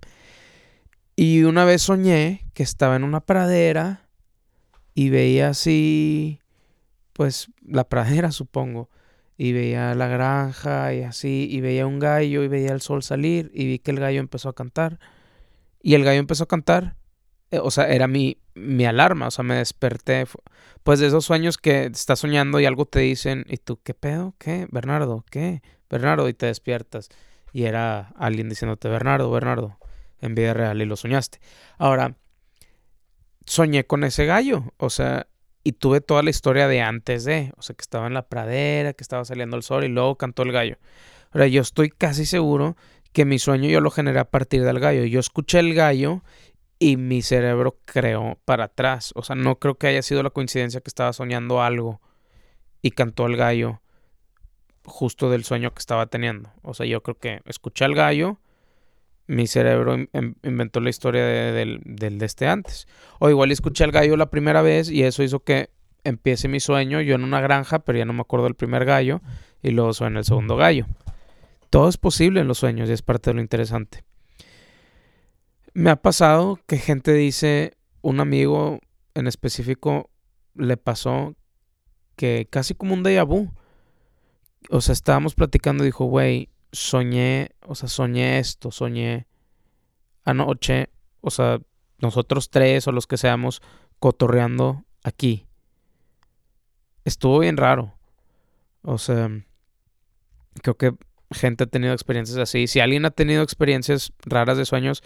y una vez soñé que estaba en una pradera y veía así, pues la pradera supongo y veía la granja y así, y veía un gallo y veía el sol salir y vi que el gallo empezó a cantar. Y el gallo empezó a cantar, eh, o sea, era mi, mi alarma, o sea, me desperté. Pues de esos sueños que estás soñando y algo te dicen, ¿y tú qué pedo? ¿Qué? Bernardo, ¿qué? Bernardo, y te despiertas. Y era alguien diciéndote, Bernardo, Bernardo, en vida real, y lo soñaste. Ahora, soñé con ese gallo, o sea, y tuve toda la historia de antes de, o sea, que estaba en la pradera, que estaba saliendo el sol y luego cantó el gallo. Ahora, yo estoy casi seguro que mi sueño yo lo generé a partir del gallo. Yo escuché el gallo y mi cerebro creó para atrás. O sea, no creo que haya sido la coincidencia que estaba soñando algo y cantó el gallo justo del sueño que estaba teniendo. O sea, yo creo que escuché al gallo, mi cerebro inventó la historia del, de este antes. O igual escuché al gallo la primera vez y eso hizo que empiece mi sueño, yo en una granja, pero ya no me acuerdo del primer gallo, y luego suena el segundo gallo. Todo es posible en los sueños y es parte de lo interesante. Me ha pasado que gente dice, un amigo en específico le pasó que casi como un déjà. O sea, estábamos platicando dijo, güey, soñé, o sea, soñé esto, soñé anoche, o sea, nosotros tres o los que seamos cotorreando aquí. Estuvo bien raro. O sea, creo que gente ha tenido experiencias así. Si alguien ha tenido experiencias raras de sueños,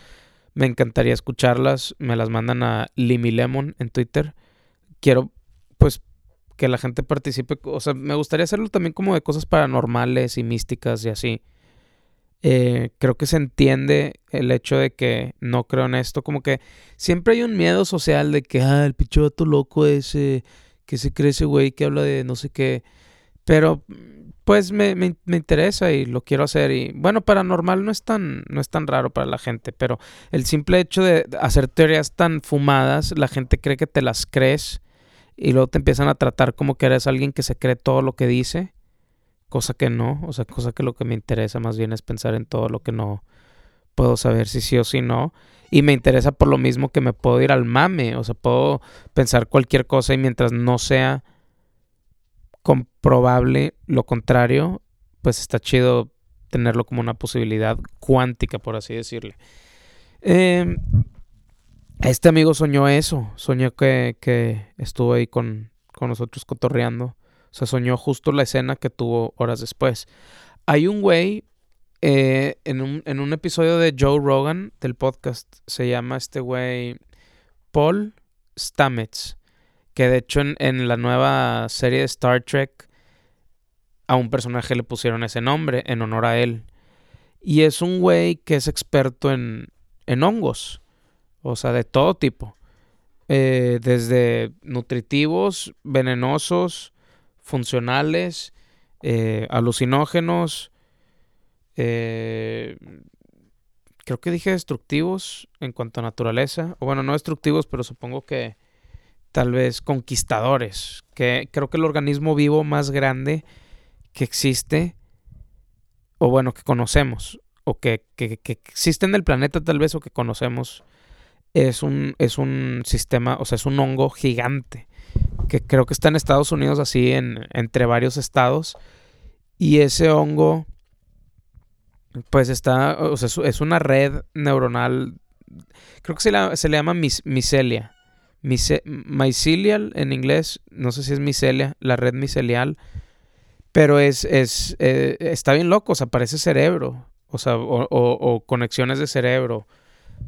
me encantaría escucharlas. Me las mandan a Limilemon en Twitter. Quiero, pues, que la gente participe. O sea, me gustaría hacerlo también como de cosas paranormales y místicas y así. Eh, creo que se entiende el hecho de que no creo en esto. Como que siempre hay un miedo social de que, ah, el pichoto loco ese, que se cree ese güey que habla de no sé qué. Pero pues me, me, me, interesa y lo quiero hacer. Y bueno, paranormal no es tan, no es tan raro para la gente, pero el simple hecho de hacer teorías tan fumadas, la gente cree que te las crees y luego te empiezan a tratar como que eres alguien que se cree todo lo que dice cosa que no, o sea, cosa que lo que me interesa más bien es pensar en todo lo que no puedo saber si sí o si no. Y me interesa por lo mismo que me puedo ir al mame, o sea, puedo pensar cualquier cosa y mientras no sea comprobable lo contrario, pues está chido tenerlo como una posibilidad cuántica, por así decirle. Em, este amigo soñó eso, soñó que, que estuvo ahí con, con nosotros cotorreando o sea, soñó justo la escena que tuvo horas después. Hay un güey eh, en, un, en un episodio de Joe Rogan del podcast, se llama este güey Paul Stamets, que de hecho en, en, la nueva serie de Star Trek a un personaje le pusieron ese nombre en honor a él. Y es un güey que es experto en, en hongos, o sea, de todo tipo. Eh, desde nutritivos, venenosos, funcionales, eh, alucinógenos, eh, creo que dije destructivos en cuanto a naturaleza, o bueno, no destructivos, pero supongo que tal vez conquistadores, que creo que el organismo vivo más grande que existe, o bueno, que conocemos, o que, que, que existe en el planeta tal vez, o que conocemos, es un, es un sistema, o sea, es un hongo gigante que creo que está en Estados Unidos, así en, entre varios estados. Y ese hongo, pues está, o sea, es una red neuronal, creo que se, se le llama micelia. mycelial en inglés, no sé si es micelia, la red micelial, pero es, es eh, está bien loco, o sea, parece cerebro, o sea, o conexiones de cerebro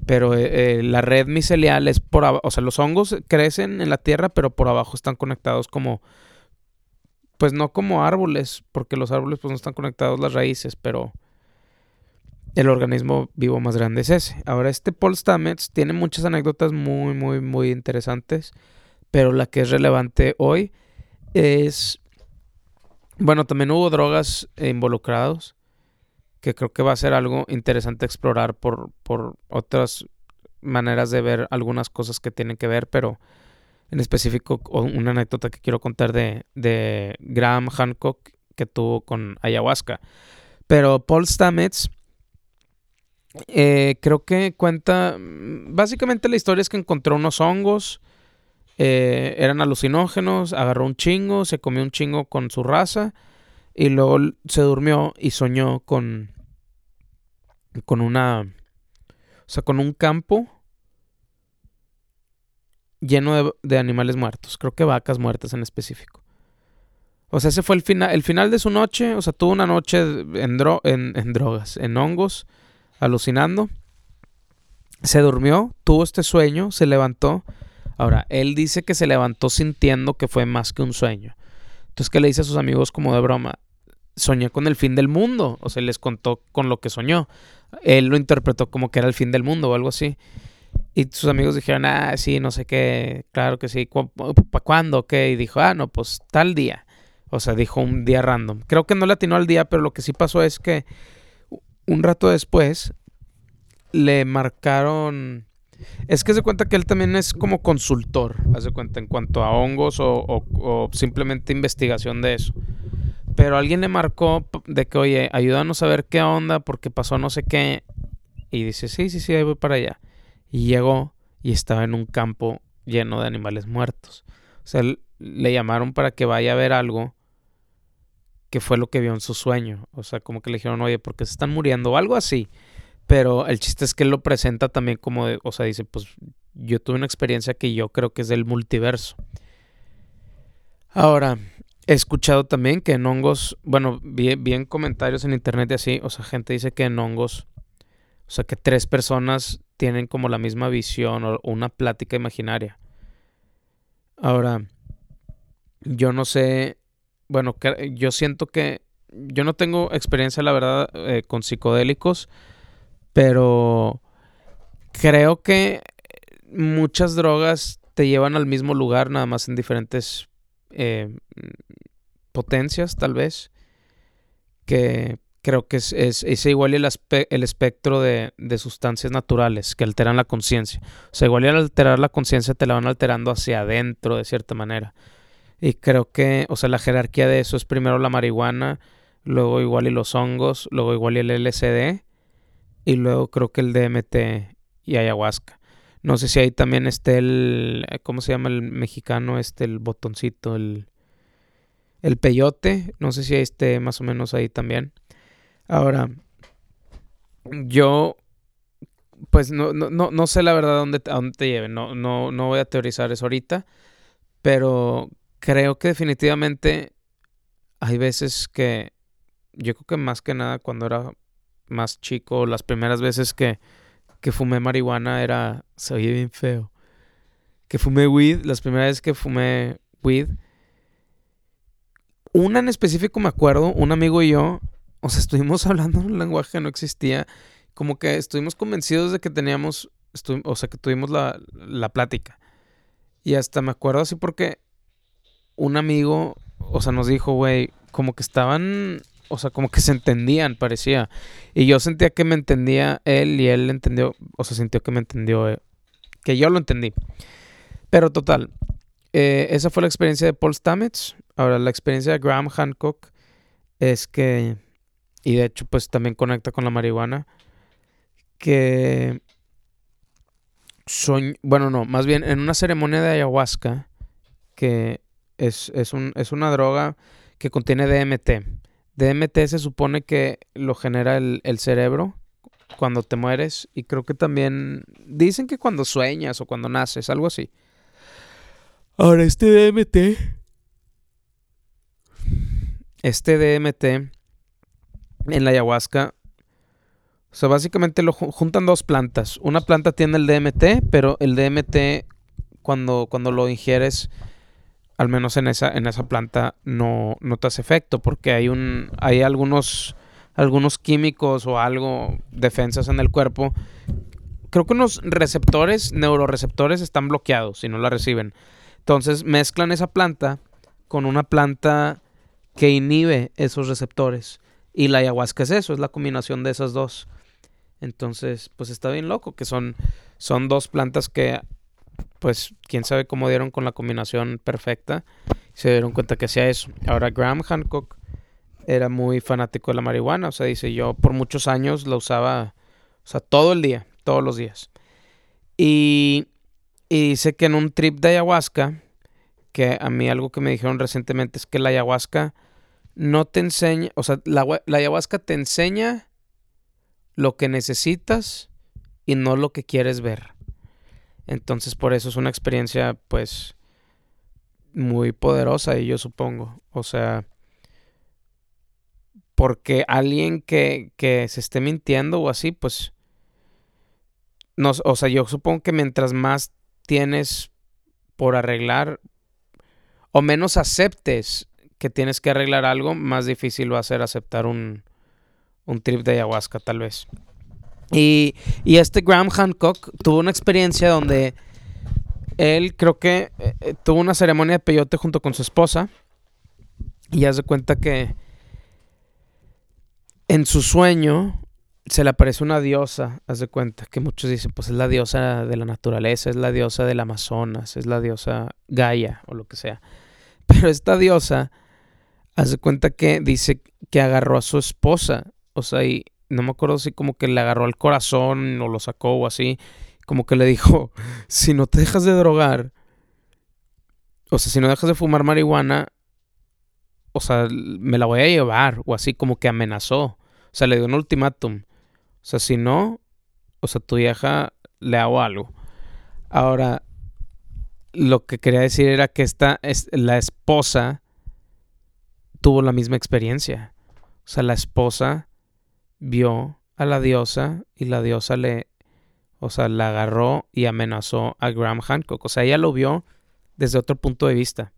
pero eh, eh, la red micelial es por abajo, o sea, los hongos crecen en la tierra, pero por abajo están conectados como, pues no como árboles, porque los árboles pues no están conectados las raíces, pero el organismo vivo más grande es ese. Ahora, este Paul Stamets tiene muchas anécdotas muy, muy, muy interesantes, pero la que es relevante hoy es, bueno, también hubo drogas involucrados que creo que va a ser algo interesante explorar por, por otras maneras de ver algunas cosas que tienen que ver, pero en específico una anécdota que quiero contar de, de Graham Hancock que tuvo con ayahuasca. Pero Paul Stamets eh, creo que cuenta, básicamente la historia es que encontró unos hongos, eh, eran alucinógenos, agarró un chingo, se comió un chingo con su raza y luego se durmió y soñó con, con una, o sea, con un campo lleno de, animales muertos. Creo que vacas muertas en específico. O sea, ese fue el, final el final de su noche. O sea, tuvo una noche en, en, drogas, en hongos, alucinando. Se durmió, tuvo este sueño, se levantó. Ahora, él dice que se levantó sintiendo que fue más que un sueño. Entonces, ¿qué le dice a sus amigos como de broma? Soñé con el fin del mundo. O sea, les contó con lo que soñó él lo interpretó como que era el fin del mundo o algo así. Y sus amigos dijeron, ah, sí, no sé qué, claro que sí, ¿para cuándo? ¿Qué? Y dijo, ah, no, pues tal día. O sea, dijo un día random. Creo que no le atinó al día, pero lo que sí pasó es que un rato después le marcaron... Es que se cuenta que él también es como consultor, hace cuenta, en cuanto a hongos o, o simplemente investigación de eso. Pero alguien le marcó de que, oye, ayúdanos a ver qué onda porque pasó no sé qué. Y dice, sí, sí, sí, ahí voy para allá. Y llegó y estaba en un campo lleno de animales muertos. O sea, le llamaron para que vaya a ver algo que fue lo que vio en su sueño. O sea, como que le dijeron, oye, porque se están muriendo o algo así. Pero el chiste es que él lo presenta también como de, o sea, dice, pues yo tuve una experiencia que yo creo que es del multiverso. Ahora, He escuchado también que en hongos, bueno, vi, comentarios en internet y así, o sea, gente dice que en hongos, o sea, que tres personas tienen como la misma visión o una plática imaginaria. Ahora, yo no sé, bueno, yo siento que yo no tengo experiencia, la verdad, eh, con psicodélicos, pero creo que muchas drogas te llevan al mismo lugar, nada más en diferentes eh, potencias, tal vez, que creo que es, es, igual el, el espectro de, sustancias naturales que alteran la conciencia. O sea, igual al alterar la conciencia te la van alterando hacia adentro de cierta manera. Y creo que, o sea, la jerarquía de eso es primero la marihuana, luego igual y los hongos, luego igual y el LSD, y luego creo que el DMT y ayahuasca. No sé si ahí también esté el, ¿cómo se llama el mexicano? Este, el botoncito, el, el peyote. No sé si esté más o menos ahí también. Ahora, yo, pues no, no, no, sé la verdad dónde, a dónde te lleven. No, no, no voy a teorizar eso ahorita. Pero creo que definitivamente hay veces que, yo creo que más que nada cuando era más chico, las primeras veces que que fumé marihuana era. Se oye bien feo. Que fumé weed, las primeras veces que fumé weed. Una en específico me acuerdo, un amigo y yo, o sea, estuvimos hablando un lenguaje que no existía. Como que estuvimos convencidos de que teníamos, o sea, que tuvimos la, la plática. Y hasta me acuerdo así porque un amigo, o sea, nos dijo, güey, como que estaban o sea, como que se entendían, parecía. Y yo sentía que me entendía él y él entendió, o sea, sintió que me entendió, eh, que yo lo entendí. Pero total, eh, esa fue la experiencia de Paul Stamets. Ahora, la experiencia de Graham Hancock es que, y de hecho, pues también conecta con la marihuana, que son, bueno, no, más bien en una ceremonia de ayahuasca, que es, un, es una droga que contiene DMT. DMT se supone que lo genera el, el, cerebro cuando te mueres y creo que también dicen que cuando sueñas o cuando naces, algo así. Ahora, este DMT, este DMT en la ayahuasca, o sea, básicamente lo juntan dos plantas. Una planta tiene el DMT, pero el DMT cuando, cuando lo ingieres al menos en esa, en esa planta, no, no te hace efecto, porque hay un, hay algunos, algunos químicos o algo, defensas en el cuerpo. Creo que unos receptores, neuroreceptores, están bloqueados y no la reciben. Entonces mezclan esa planta con una planta que inhibe esos receptores. Y la ayahuasca es eso, es la combinación de esas dos. Entonces, pues está bien loco, que son, son dos plantas que pues quién sabe cómo dieron con la combinación perfecta. Se dieron cuenta que hacía eso. Ahora Graham Hancock era muy fanático de la marihuana. O sea, dice, yo por muchos años la usaba, o sea, todo el día, todos los días. Y, y dice que en un trip de ayahuasca, que a mí algo que me dijeron recientemente es que la ayahuasca no te enseña, o sea, la, la ayahuasca te enseña lo que necesitas y no lo que quieres ver. Entonces por eso es una experiencia pues muy poderosa y yo supongo. O sea, porque alguien que, que se esté mintiendo o así, pues, no, o sea, yo supongo que mientras más tienes por arreglar o menos aceptes que tienes que arreglar algo, más difícil va a ser aceptar un, un trip de ayahuasca tal vez. Y, este Graham Hancock tuvo una experiencia donde él creo que eh, eh, tuvo una ceremonia de peyote junto con su esposa. Y hace cuenta que en su sueño se le aparece una diosa, haz de cuenta, que muchos dicen, pues es la diosa de la naturaleza, es la diosa del Amazonas, es la diosa Gaia o lo que sea. Pero esta diosa, haz de cuenta que dice que agarró a su esposa, o sea, y no me acuerdo si como que le agarró al corazón o lo sacó o así, como que le dijo, si no te dejas de drogar, o sea, si no dejas de fumar marihuana, o sea, me la voy a llevar, o así como que amenazó, o sea, le dio un ultimátum, o sea, si no, o sea, tu vieja le hago algo. Ahora, lo que quería decir era que esta, es, la esposa tuvo la misma experiencia. O sea, la esposa vio a la diosa y la diosa le, o sea, la agarró y amenazó a Graham Hancock. O sea, ella lo vio desde otro punto de vista.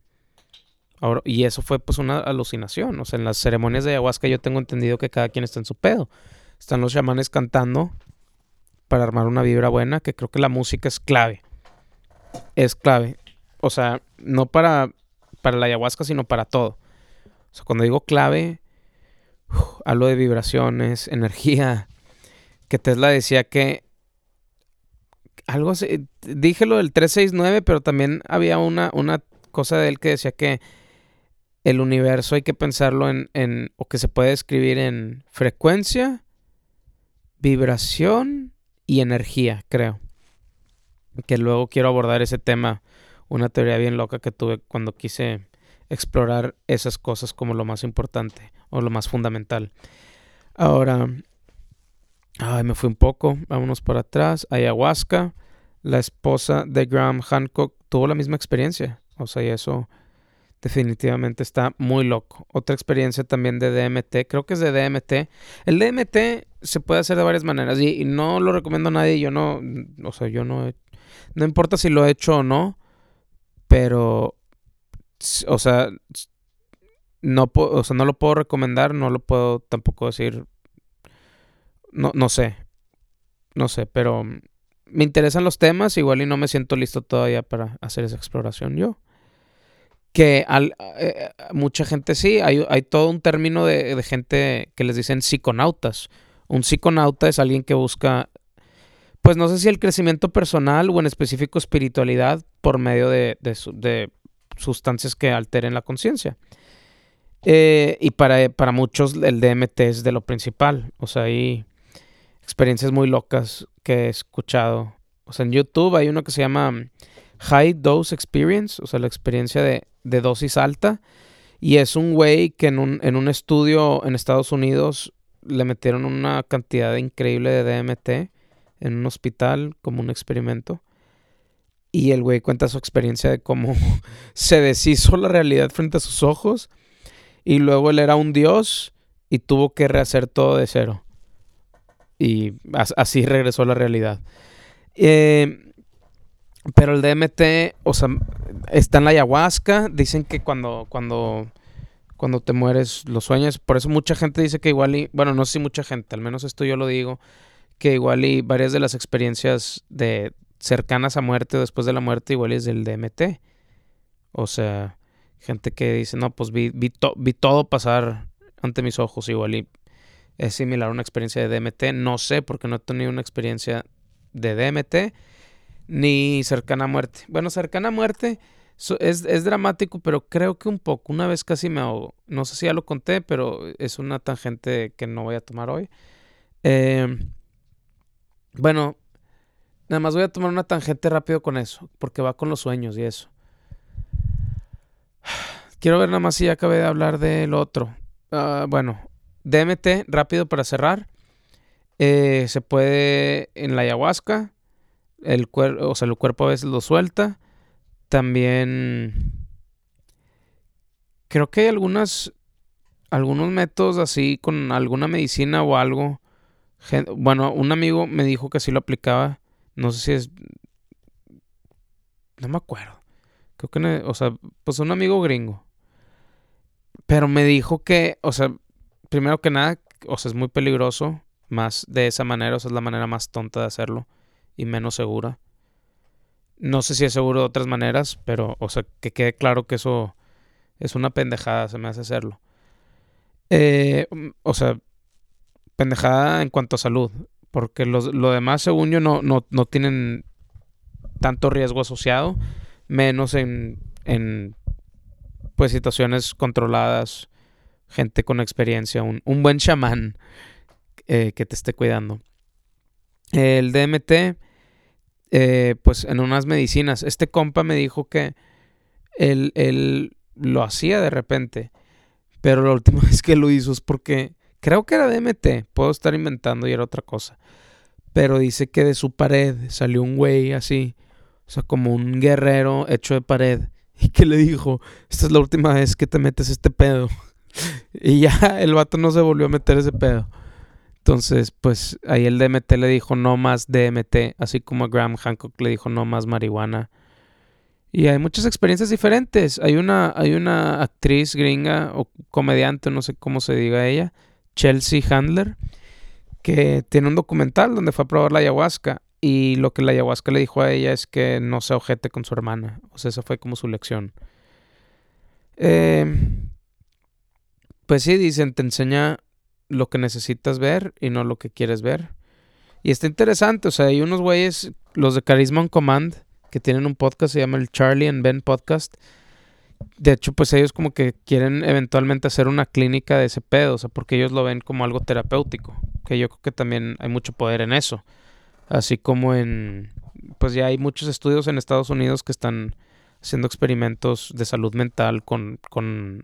Ahora, y eso fue pues una alucinación. O sea, en las ceremonias de ayahuasca yo tengo entendido que cada quien está en su pedo. Están los chamanes cantando para armar una vibra buena, que creo que la música es clave. Es clave. O sea, no para, para la ayahuasca, sino para todo. O sea, cuando digo clave, hablo de vibraciones, energía, que Tesla decía que algo así, dije lo del 369, pero también había una, una cosa de él que decía que el universo hay que pensarlo en, en, o que se puede escribir en frecuencia, vibración y energía, creo. Que luego quiero abordar ese tema, una teoría bien loca que tuve cuando quise explorar esas cosas como lo más importante o lo más fundamental. Ahora, ay, me fui un poco, vámonos para atrás. Ayahuasca, la esposa de Graham Hancock, tuvo la misma experiencia. O sea, y eso definitivamente está muy loco. Otra experiencia también de DMT, creo que es de DMT. El DMT se puede hacer de varias maneras y, no lo recomiendo a nadie. Yo no, o sea, yo no, no importa si lo he hecho o no, pero, o sea, no, o sea, no lo puedo recomendar, no lo puedo tampoco decir. No, no sé. No sé, pero me interesan los temas, igual y no me siento listo todavía para hacer esa exploración yo. Que al, eh, mucha gente sí, hay, hay todo un término de, gente que les dicen psiconautas. Un psiconauta es alguien que busca, pues no sé si el crecimiento personal o en específico espiritualidad por medio de, de sustancias que alteren la conciencia. Eh, y para, para muchos el DMT es de lo principal. O sea, hay experiencias muy locas que he escuchado. O sea, en YouTube hay uno que se llama High Dose Experience, o sea, la experiencia de, de dosis alta. Y es un güey que en un, en un estudio en Estados Unidos le metieron una cantidad increíble de DMT en un hospital como un experimento. Y el güey cuenta su experiencia de cómo se deshizo la realidad frente a sus ojos. Y luego él era un dios y tuvo que rehacer todo de cero. Y así regresó a la realidad. Eh, pero el DMT, o sea, está en la ayahuasca. Dicen que cuando, cuando, cuando te mueres lo sueñas. Por eso mucha gente dice que igual y, bueno, no sé si mucha gente, al menos esto yo lo digo, que igual y varias de las experiencias de cercanas a muerte o después de la muerte igual es del DMT. O sea, gente que dice, no, pues vi, vi, vi todo pasar ante mis ojos igual y es similar a una experiencia de DMT. No sé porque no he tenido una experiencia de DMT ni cercana a muerte. Bueno, cercana a muerte es, dramático, pero creo que un poco. Una vez casi me ahogo. No sé si ya lo conté, pero es una tangente que no voy a tomar hoy. Em, bueno, nada más voy a tomar una tangente rápido con eso, porque va con los sueños y eso. Quiero ver nada más si ya acabé de hablar del otro. Ah, bueno, DMT, rápido para cerrar. Eh, se puede en la ayahuasca el cuerpo, o sea, el cuerpo a veces lo suelta. También creo que hay algunas algunos métodos así con alguna medicina o algo. Bueno, un amigo me dijo que así lo aplicaba. No sé si es no me acuerdo. Creo que, o sea, pues un amigo gringo. Pero me dijo que, o sea, primero que nada, o sea, es muy peligroso. Más de esa manera, o sea, es la manera más tonta de hacerlo y menos segura. No sé si es seguro de otras maneras, pero, o sea, que quede claro que eso es una pendejada, se me hace hacerlo. Eh, o sea, pendejada en cuanto a salud, porque los, lo demás, según yo, no, no, no tienen tanto riesgo asociado, menos en, en pues situaciones controladas, gente con experiencia, un, un buen chamán eh, que te esté cuidando. El DMT eh, pues en unas medicinas. Este compa me dijo que él, él lo hacía de repente, pero la última vez que lo hizo es porque creo que era DMT, puedo estar inventando y era otra cosa. Pero dice que de su pared salió un güey así, o sea, como un guerrero hecho de pared, y que le dijo, esta es la última vez que te metes este pedo. y ya el vato no se volvió a meter ese pedo. Entonces, pues ahí el DMT le dijo no más DMT, así como a Graham Hancock le dijo no más marihuana. Y hay muchas experiencias diferentes. Hay una, hay una actriz gringa o comediante, no sé cómo se diga ella, Chelsea Handler, que tiene un documental donde fue a probar la ayahuasca. Y lo que la ayahuasca le dijo a ella es que no se ojete con su hermana. O sea, esa fue como su lección. Eh, pues sí, dicen, te enseña lo que necesitas ver y no lo que quieres ver. Y está interesante, o sea, hay unos güeyes, los de Charisma on Command, que tienen un podcast, se llama el Charlie and Ben Podcast. De hecho, pues ellos como que quieren eventualmente hacer una clínica de ese pedo, o sea, porque ellos lo ven como algo terapéutico, que yo creo que también hay mucho poder en eso. Así como en, pues ya hay muchos estudios en Estados Unidos que están haciendo experimentos de salud mental con, con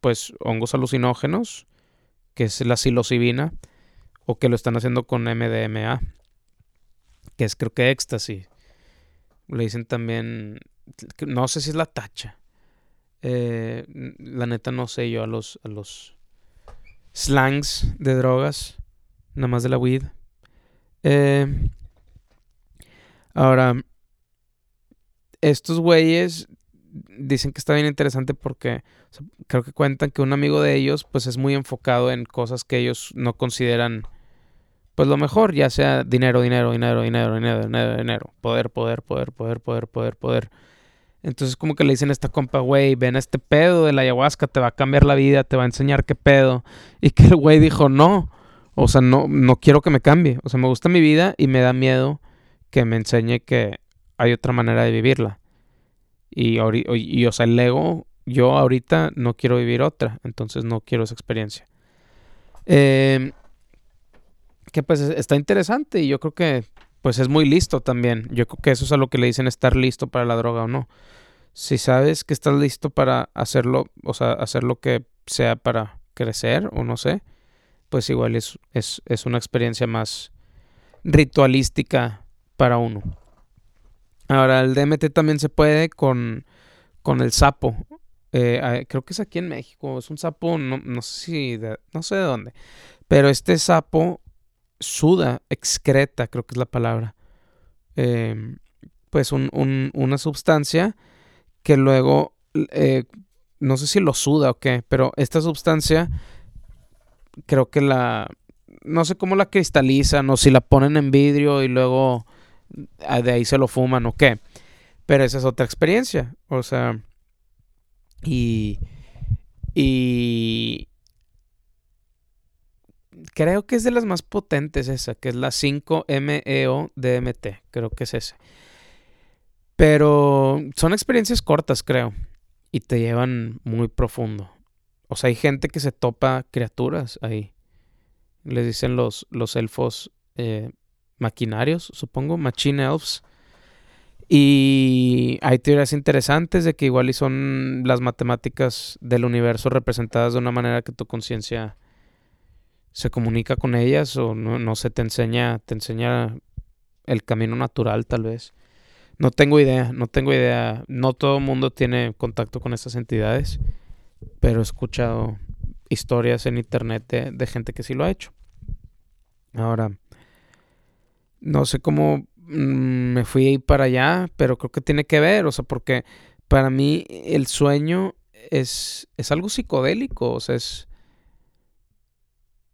pues, hongos alucinógenos que es la psilocibina, o que lo están haciendo con MDMA, que es creo que éxtasis. Le dicen también, no sé si es la tacha. Eh, la neta no sé yo a los, a los slangs de drogas, nada más de la weed. Eh, ahora, estos güeyes dicen que está bien interesante porque creo que cuentan que un amigo de ellos pues es muy enfocado en cosas que ellos no consideran pues lo mejor, ya sea dinero, dinero, dinero, dinero, dinero, dinero, dinero, poder, poder, poder, poder, poder, poder, poder. Entonces como que le dicen a esta compa, güey, ven a este pedo de la ayahuasca, te va a cambiar la vida, te va a enseñar qué pedo. Y que el güey dijo, no, o sea, no, no quiero que me cambie. O sea, me gusta mi vida y me da miedo que me enseñe que hay otra manera de vivirla. Y, y, o sea, el ego, yo ahorita no quiero vivir otra, entonces no quiero esa experiencia. Em, que pues está interesante y yo creo que pues es muy listo también. Yo creo que eso es a lo que le dicen estar listo para la droga o no. Si sabes que estás listo para hacerlo, o sea, hacer lo que sea para crecer o no sé, pues igual es, es, es una experiencia más ritualística para uno. Ahora, el DMT también se puede con, con el sapo. Eh, creo que es aquí en México. Es un sapo, no, no sé si, no sé de dónde. Pero este sapo suda, excreta, creo que es la palabra. Em, pues una sustancia que luego, eh, no sé si lo suda o qué, pero esta sustancia creo que la, no sé cómo la cristalizan o si la ponen en vidrio y luego ah, de ahí se lo fuman o qué. Pero esa es otra experiencia. O sea, y, y creo que es de las más potentes esa, que es la 5MEO DMT, creo que es ese. Pero son experiencias cortas, creo, y te llevan muy profundo. O sea, hay gente que se topa criaturas ahí. Les dicen los, los elfos eh, maquinarios, supongo, machine elves. Y hay teorías interesantes de que igual y son las matemáticas del universo representadas de una manera que tu conciencia se comunica con ellas o no, no se te enseña, te enseña el camino natural tal vez. No tengo idea, no tengo idea. No todo el mundo tiene contacto con estas entidades, pero he escuchado historias en internet de, de gente que sí lo ha hecho. Ahora, no sé cómo Mm, me fui para allá, pero creo que tiene que ver, o sea, porque para mí el sueño es, es algo psicodélico, o sea, es,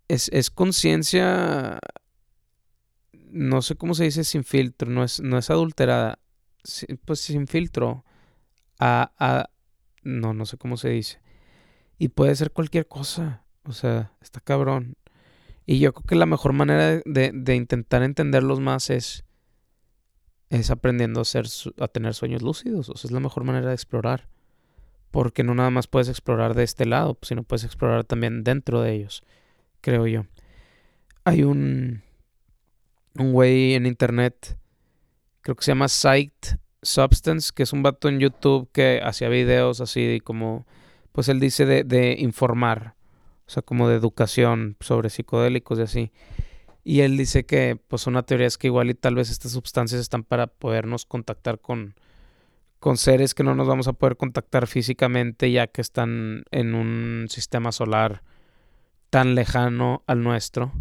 es, conciencia, no sé cómo se dice sin filtro, no es, no es adulterada, pues sin filtro, a, a, no, no sé cómo se dice. Y puede ser cualquier cosa, o sea, está cabrón. Y yo creo que la mejor manera de, de intentar entenderlos más es es aprendiendo a, ser, a tener sueños lúcidos. O sea, es la mejor manera de explorar. Porque no nada más puedes explorar de este lado, sino puedes explorar también dentro de ellos, creo yo. Hay un, güey en internet, creo que se llama Sight Substance, que es un vato en YouTube que hacía videos así como, pues él dice de, de informar, o sea, como de educación sobre psicodélicos y así. Y él dice que, pues una teoría es que igual y tal vez estas sustancias están para podernos contactar con, con seres que no nos vamos a poder contactar físicamente ya que están en un sistema solar tan lejano al nuestro.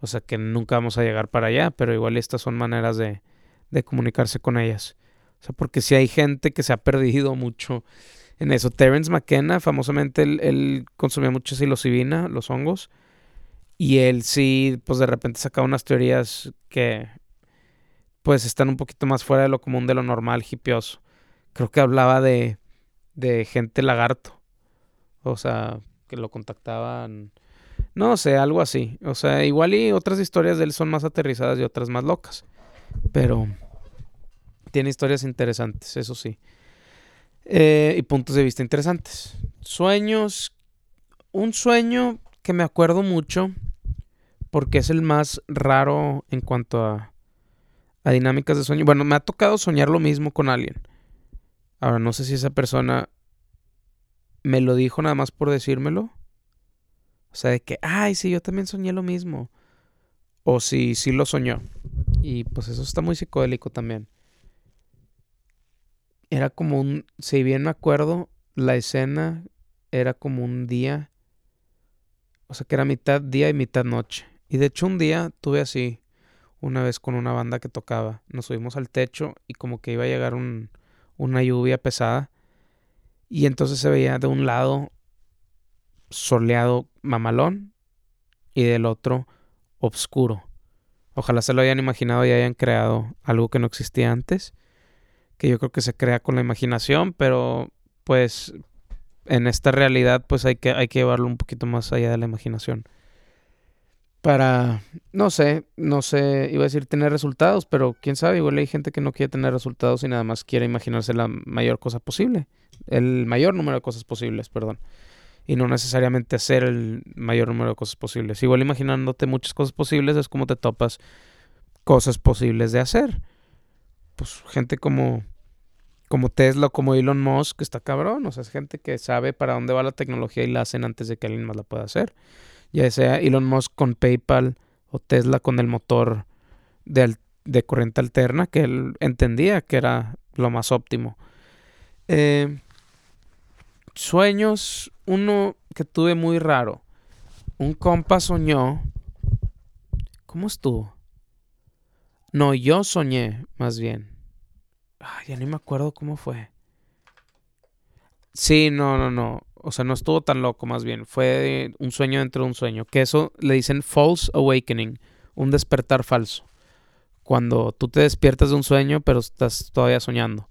O sea que nunca vamos a llegar para allá, pero igual estas son maneras de, de comunicarse con ellas. O sea, porque si hay gente que se ha perdido mucho en eso. Terence McKenna, famosamente, él, consumía mucho psilocibina, los hongos. Y él sí, pues de repente saca unas teorías que pues están un poquito más fuera de lo común de lo normal, hipioso. Creo que hablaba de, de gente lagarto. O sea, que lo contactaban. No sé, algo así. O sea, igual y otras historias de él son más aterrizadas y otras más locas. Pero tiene historias interesantes, eso sí. Eh, y puntos de vista interesantes. Sueños. Un sueño que me acuerdo mucho porque es el más raro en cuanto a, a dinámicas de sueño. Bueno, me ha tocado soñar lo mismo con alguien. Ahora, no sé si esa persona me lo dijo nada más por decírmelo. O sea, de que, ay, sí, yo también soñé lo mismo. O si sí lo soñó. Y pues eso está muy psicodélico también. Era como un, si bien me acuerdo, la escena era como un día o sea, que era mitad día y mitad noche. Y de hecho un día tuve así, una vez con una banda que tocaba. Nos subimos al techo y como que iba a llegar un, una lluvia pesada. Y entonces se veía de un lado soleado mamalón y del otro oscuro. Ojalá se lo hayan imaginado y hayan creado algo que no existía antes. Que yo creo que se crea con la imaginación, pero pues en esta realidad pues hay que, hay que llevarlo un poquito más allá de la imaginación. Para, no sé, no sé, iba a decir tener resultados, pero quién sabe, igual hay gente que no quiere tener resultados y nada más quiere imaginarse la mayor cosa posible, el mayor número de cosas posibles, perdón. Y no necesariamente hacer el mayor número de cosas posibles. Igual imaginándote muchas cosas posibles es como te topas cosas posibles de hacer. Pues gente como, como Tesla como Elon Musk, que está cabrón. O sea, es gente que sabe para dónde va la tecnología y la hacen antes de que alguien más la pueda hacer. Ya sea Elon Musk con PayPal o Tesla con el motor de, de corriente alterna, que él entendía que era lo más óptimo. Eh, sueños, uno que tuve muy raro. Un compa soñó. ¿Cómo estuvo? No, yo soñé, más bien. ya ni me acuerdo cómo fue. Sí, no, no, no. O sea, no estuvo tan loco, más bien. Fue un sueño dentro de un sueño. Que eso le dicen false awakening. Un despertar falso. Cuando tú te despiertas de un sueño, pero estás todavía soñando.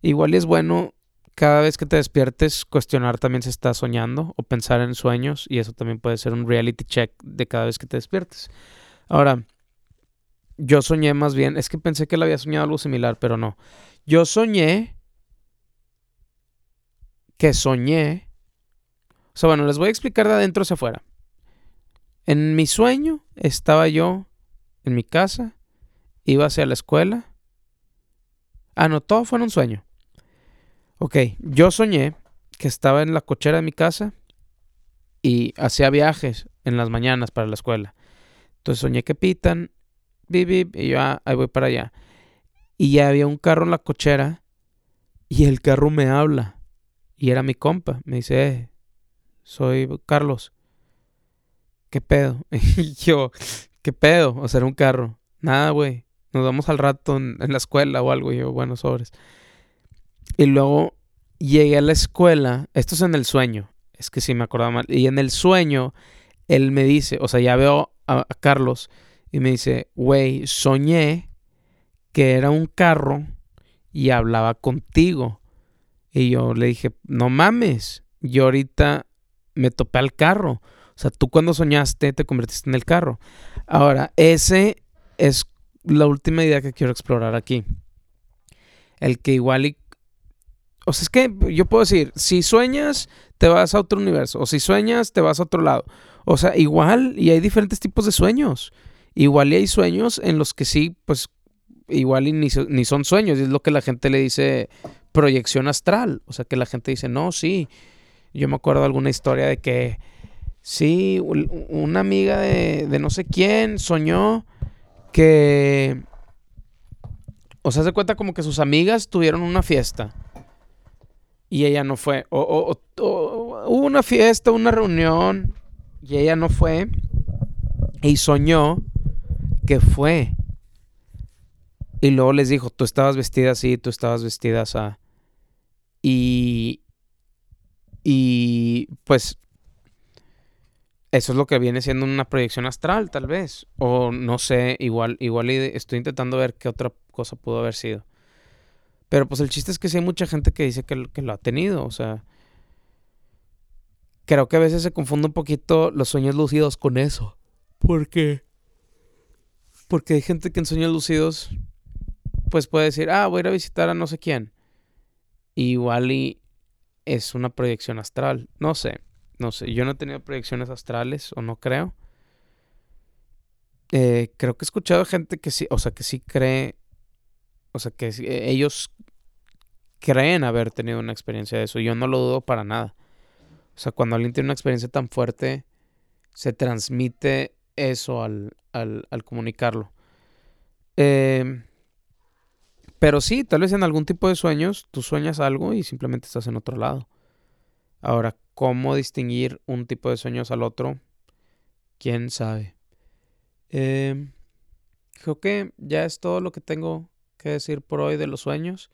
Igual es bueno cada vez que te despiertes cuestionar también si estás soñando o pensar en sueños y eso también puede ser un reality check de cada vez que te despiertes. Ahora, yo soñé más bien, es que pensé que él había soñado algo similar, pero no. Yo soñé que soñé. O sea, bueno, les voy a explicar de adentro hacia afuera. En mi sueño estaba yo en mi casa, iba hacia la escuela. Ah, no, todo fue en un sueño. Ok, yo soñé que estaba en la cochera de mi casa y hacía viajes en las mañanas para la escuela. Entonces soñé que pitan, bip, y yo ah, ahí voy para allá. Y ya había un carro en la cochera y el carro me habla. Y era mi compa. Me dice, eh, soy Carlos. ¿Qué pedo? y yo, ¿qué pedo? O sea, era un carro. Nada, güey. Nos vamos al rato en, en la escuela o algo. Y yo, bueno, sobres. Y luego llegué a la escuela, esto es en el sueño, es que sí me acordaba mal, y en el sueño él me dice, o sea, ya veo a, Carlos y me dice, güey, soñé que era un carro y hablaba contigo. Y yo le dije, no mames, yo ahorita me topé al carro. O sea, tú cuando soñaste te convertiste en el carro. Ahora, ese es la última idea que quiero explorar aquí. El que igual o sea, es que yo puedo decir, si sueñas, te vas a otro universo. O si sueñas, te vas a otro lado. O sea, igual, y hay diferentes tipos de sueños. Igual y hay sueños en los que sí, pues, igual y ni, ni son sueños. Es lo que la gente le dice proyección astral. O sea, que la gente dice, no, sí. Yo me acuerdo de alguna historia de que, sí, una amiga de, de no sé quién soñó que... O sea, se cuenta como que sus amigas tuvieron una fiesta y ella no fue. O, hubo una fiesta, una reunión y ella no fue. Y soñó que fue. Y luego les dijo, tú estabas vestida así, tú estabas vestida así. Y, y pues eso es lo que viene siendo una proyección astral, tal vez. O no sé, igual, igual estoy intentando ver qué otra cosa pudo haber sido. Pero pues el chiste es que sí hay mucha gente que dice que, que lo ha tenido, o sea... Creo que a veces se confunde un poquito los sueños lúcidos con eso. ¿Por qué? Porque hay gente que en sueños lúcidos pues puede decir, ah, voy a ir a visitar a no sé quién. igual y es una proyección astral. No sé, no sé. Yo no he tenido proyecciones astrales o no creo. Eh, creo que he escuchado gente que sí, o sea, que sí cree o sea, que eh, ellos creen haber tenido una experiencia de eso. Yo no lo dudo para nada. O sea, cuando alguien tiene una experiencia tan fuerte, se transmite eso al, comunicarlo. Em, pero sí, tal vez en algún tipo de sueños tú sueñas algo y simplemente estás en otro lado. Ahora, ¿cómo distinguir un tipo de sueños al otro? ¿Quién sabe? Em, creo que ya es todo lo que tengo decir por hoy de los sueños.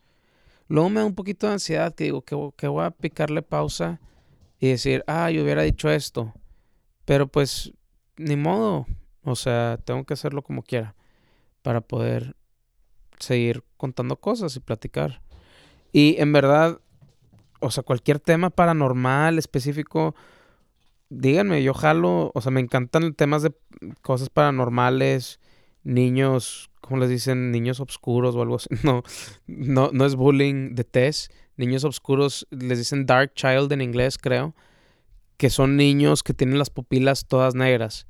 Luego me da un poquito de ansiedad que digo que, que voy a picarle pausa y decir, ah, yo hubiera dicho esto. Pero pues, ni modo. O sea, tengo que hacerlo como quiera para poder seguir contando cosas y platicar. Y en verdad, o sea, cualquier tema paranormal específico, díganme, yo jalo, o sea, me encantan temas de cosas paranormales, niños ¿cómo les dicen? Niños oscuros o algo así. No, no, no es bullying de test. Niños oscuros les dicen dark child en inglés, creo. Que son niños que tienen las pupilas todas negras.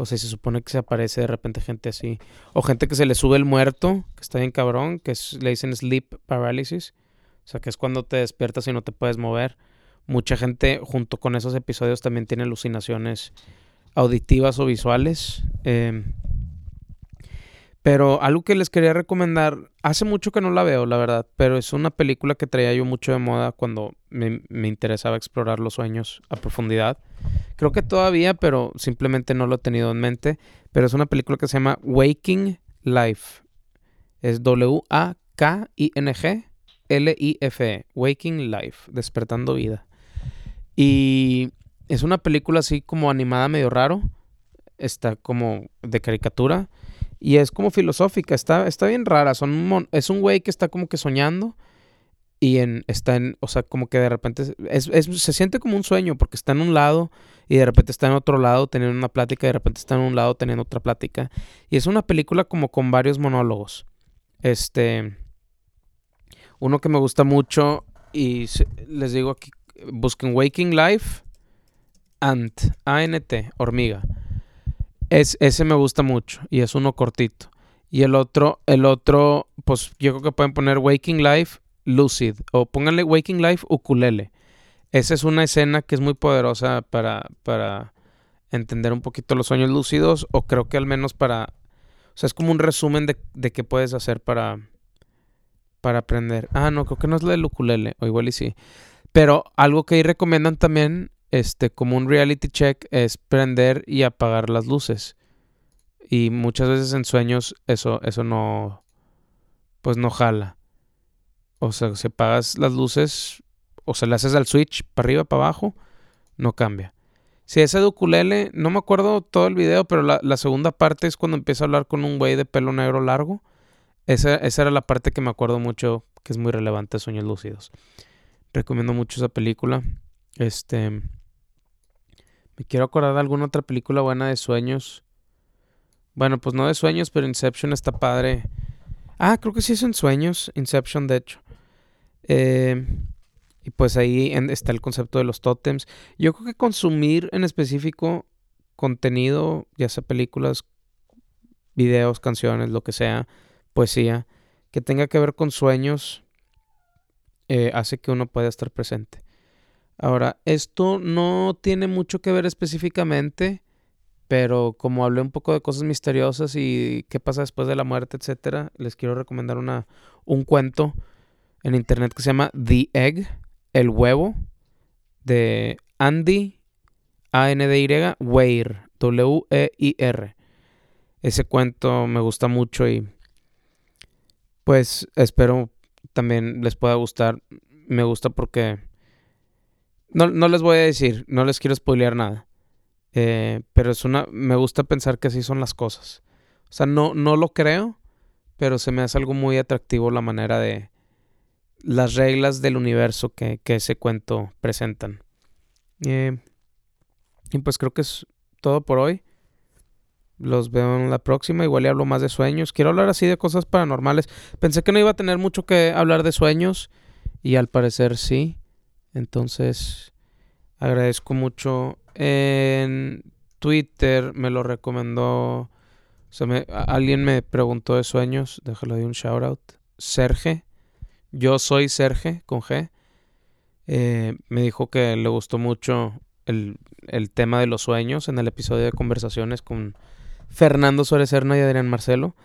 O sea, se supone que se aparece de repente gente así. O gente que se le sube el muerto, que está bien cabrón, que le dicen sleep paralysis. O sea, que es cuando te despiertas y no te puedes mover. Mucha gente, junto con esos episodios, también tiene alucinaciones auditivas o visuales. Eh, pero algo que les quería recomendar, hace mucho que no la veo, la verdad, pero es una película que traía yo mucho de moda cuando me, interesaba explorar los sueños a profundidad. Creo que todavía, pero simplemente no lo he tenido en mente. Pero es una película que se llama Waking Life. Es W-A-K-I-N-G L-I-F-E. Waking Life. Despertando vida. Y es una película así como animada medio raro. Está como de caricatura y es como filosófica, está, está bien rara. Es un güey que está como que soñando y en, está en, o sea, como que de repente es, se siente como un sueño porque está en un lado y de repente está en otro lado teniendo una plática y de repente está en un lado teniendo otra plática. Y es una película como con varios monólogos. Este, uno que me gusta mucho y les digo aquí, busquen Waking Life, Ant, A-N-T, hormiga. Es, ese me gusta mucho y es uno cortito. Y el otro, el otro, pues yo creo que pueden poner Waking Life Lucid o pónganle Waking Life Ukulele. Esa es una escena que es muy poderosa para, para entender un poquito los sueños lúcidos o creo que al menos para... O sea, es como un resumen de, de qué puedes hacer para, para aprender. Ah, no, creo que no es la del ukulele, o igual y sí. Pero algo que ahí recomiendan también este, como un reality check es prender y apagar las luces. Y muchas veces en sueños eso, eso no, pues no jala. O sea, si apagas las luces o se le haces al switch para arriba, para abajo, no cambia. Si ese de no me acuerdo todo el video, pero la, la segunda parte es cuando empieza a hablar con un güey de pelo negro largo. Esa, esa, era la parte que me acuerdo mucho, que es muy relevante Sueños Lúcidos. Recomiendo mucho esa película. Este. Me quiero acordar de alguna otra película buena de sueños. Bueno, pues no de sueños, pero Inception está padre. Ah, creo que sí es en sueños. Inception, de hecho. Eh, y pues ahí está el concepto de los tótems. Yo creo que consumir en específico contenido, ya sea películas, videos, canciones, lo que sea, poesía, que tenga que ver con sueños, eh, hace que uno pueda estar presente. Ahora, esto no tiene mucho que ver específicamente, pero como hablé un poco de cosas misteriosas y qué pasa después de la muerte, etcétera, les quiero recomendar una, un cuento en internet que se llama The Egg, el huevo, de Andy, A-N-D-Y, Weir, W-E-I-R. Ese cuento me gusta mucho y pues espero también les pueda gustar. Me gusta porque no, no les voy a decir, no les quiero spoilear nada. Eh, pero es una. Me gusta pensar que así son las cosas. O sea, no, no lo creo, pero se me hace algo muy atractivo la manera de. las reglas del universo que, ese cuento presentan. Eh, y pues creo que es todo por hoy. Los veo en la próxima. Igual hablo más de sueños. Quiero hablar así de cosas paranormales. Pensé que no iba a tener mucho que hablar de sueños. Y al parecer sí. Entonces, agradezco mucho. En Twitter me lo recomendó. Sea, alguien me preguntó de sueños. Déjalo de un shout out. Serge. Yo soy Serge con G. Eh, me dijo que le gustó mucho el, el, tema de los sueños en el episodio de conversaciones con Fernando Suárez Serna y Adrián Marcelo.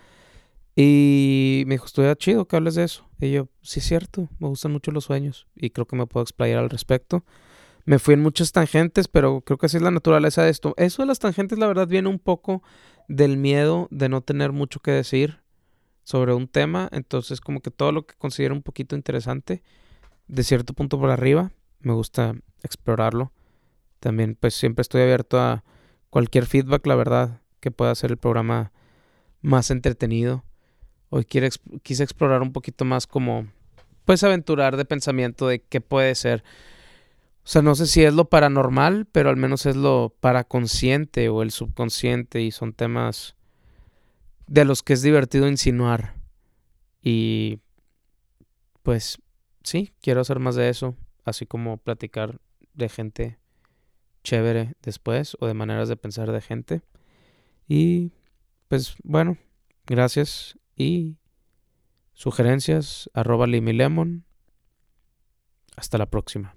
Y me dijo, estoy chido que hables de eso. Y yo, sí es cierto, me gustan mucho los sueños y creo que me puedo explayar al respecto. Me fui en muchas tangentes, pero creo que así es la naturaleza de esto. Eso de las tangentes, la verdad, viene un poco del miedo de no tener mucho que decir sobre un tema. Entonces, como que todo lo que considero un poquito interesante, de cierto punto por arriba, me gusta explorarlo. También, pues siempre estoy abierto a cualquier feedback, la verdad, que pueda hacer el programa más entretenido Hoy quise explorar un poquito más como, pues aventurar de pensamiento de qué puede ser. O sea, no sé si es lo paranormal, pero al menos es lo paraconsciente o el subconsciente y son temas de los que es divertido insinuar. Y pues sí, quiero hacer más de eso, así como platicar de gente chévere después o de maneras de pensar de gente. Y pues bueno, gracias y sugerencias arroba limilemon. Hasta la próxima.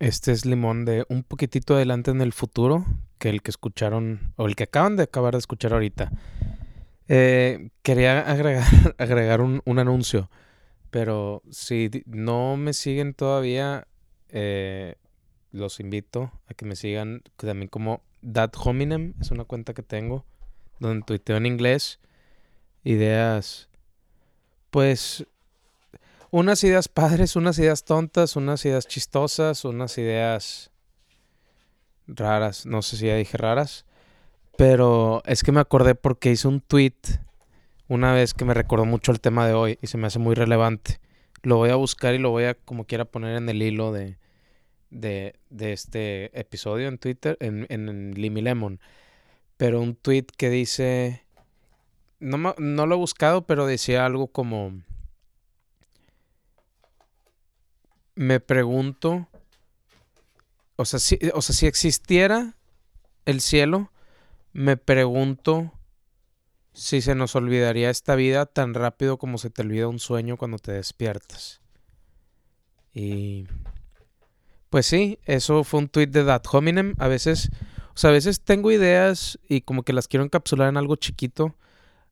Este es limón de un poquitito adelante en el futuro que el que escucharon o el que acaban de acabar de escuchar ahorita. Eh, quería agregar, agregar un, un, anuncio, pero si no me siguen todavía, eh, los invito a que me sigan también como That Hominem, es una cuenta que tengo, donde tuiteo en inglés ideas, pues, unas ideas padres, unas ideas tontas, unas ideas chistosas, unas ideas raras, no sé si ya dije raras, pero es que me acordé porque hice un tweet una vez que me recordó mucho el tema de hoy y se me hace muy relevante. Lo voy a buscar y lo voy a como quiera poner en el hilo de, de, este episodio en Twitter, en, en Lemon. Pero un tweet que dice, no, no lo he buscado, pero decía algo como, me pregunto, o sea, si, o sea, si existiera el cielo, me pregunto si se nos olvidaría esta vida tan rápido como se te olvida un sueño cuando te despiertas. Y pues sí, eso fue un tweet de That Hominem. A veces, o sea, a veces tengo ideas y como que las quiero encapsular en algo chiquito.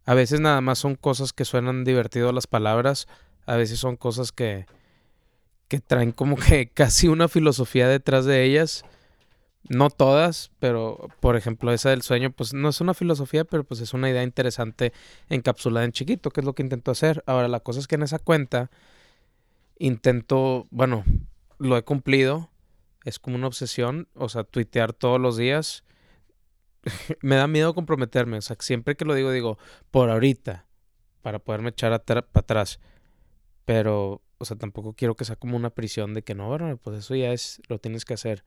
A veces nada más son cosas que suenan divertido las palabras. A veces son cosas que, que traen como que casi una filosofía detrás de ellas. No todas, pero por ejemplo esa del sueño, pues no es una filosofía, pero pues es una idea interesante encapsulada en chiquito, que es lo que intento hacer. Ahora, la cosa es que en esa cuenta intento, bueno, lo he cumplido, es como una obsesión, o sea, tuitear todos los días. me da miedo comprometerme, o sea, siempre que lo digo, digo, por ahorita, para poderme echar para atrás. Pero, o sea, tampoco quiero que sea como una prisión de que no, bueno, pues eso ya es, lo tienes que hacer.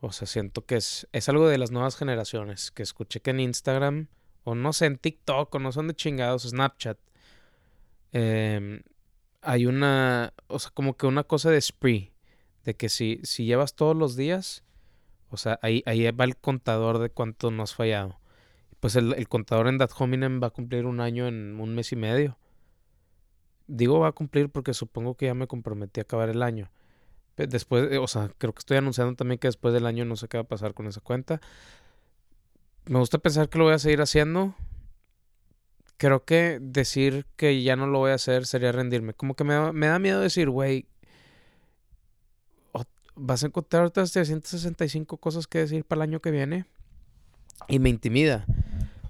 O sea, siento que es, es algo de las nuevas generaciones, que escuché que en Instagram, o no sé, en TikTok, o no son de chingados, Snapchat, em, hay una, o sea, como que una cosa de spree de que si, si llevas todos los días, o sea, ahí, ahí va el contador de cuánto no has fallado. Pues el, contador en Dat Hominem va a cumplir un año en un mes y medio. Digo va a cumplir porque supongo que ya me comprometí a acabar el año. Después, eh, o sea, creo que estoy anunciando también que después del año no sé qué va a pasar con esa cuenta. Me gusta pensar que lo voy a seguir haciendo. Creo que decir que ya no lo voy a hacer sería rendirme. Como que me, me da miedo decir, güey, vas a encontrar otras 365 cosas que decir para el año que viene y me intimida.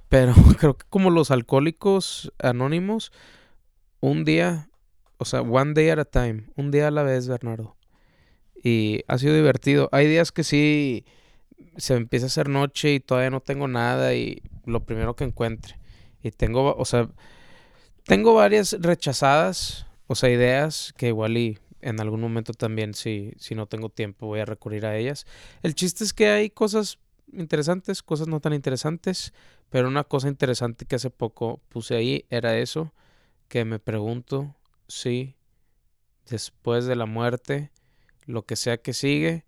Pero creo que como los alcohólicos anónimos, un día, o sea, one day at a time, un día a la vez, Bernardo. Y ha sido divertido. Hay días que sí se empieza a hacer noche y todavía no tengo nada y lo primero que encuentre. Y tengo, o sea, tengo varias rechazadas, o sea, ideas que igual y en algún momento también, si, si no tengo tiempo, voy a recurrir a ellas. El chiste es que hay cosas interesantes, cosas no tan interesantes, pero una cosa interesante que hace poco puse ahí era eso, que me pregunto si después de la muerte, lo que sea que sigue,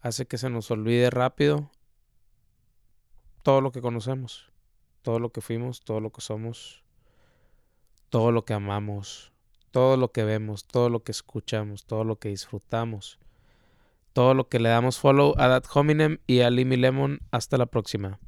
hace que se nos olvide rápido todo lo que conocemos, todo lo que fuimos, todo lo que somos, todo lo que amamos, todo lo que vemos, todo lo que escuchamos, todo lo que disfrutamos, todo lo que le damos follow a That Hominem y a Limy Lemon. Hasta la próxima.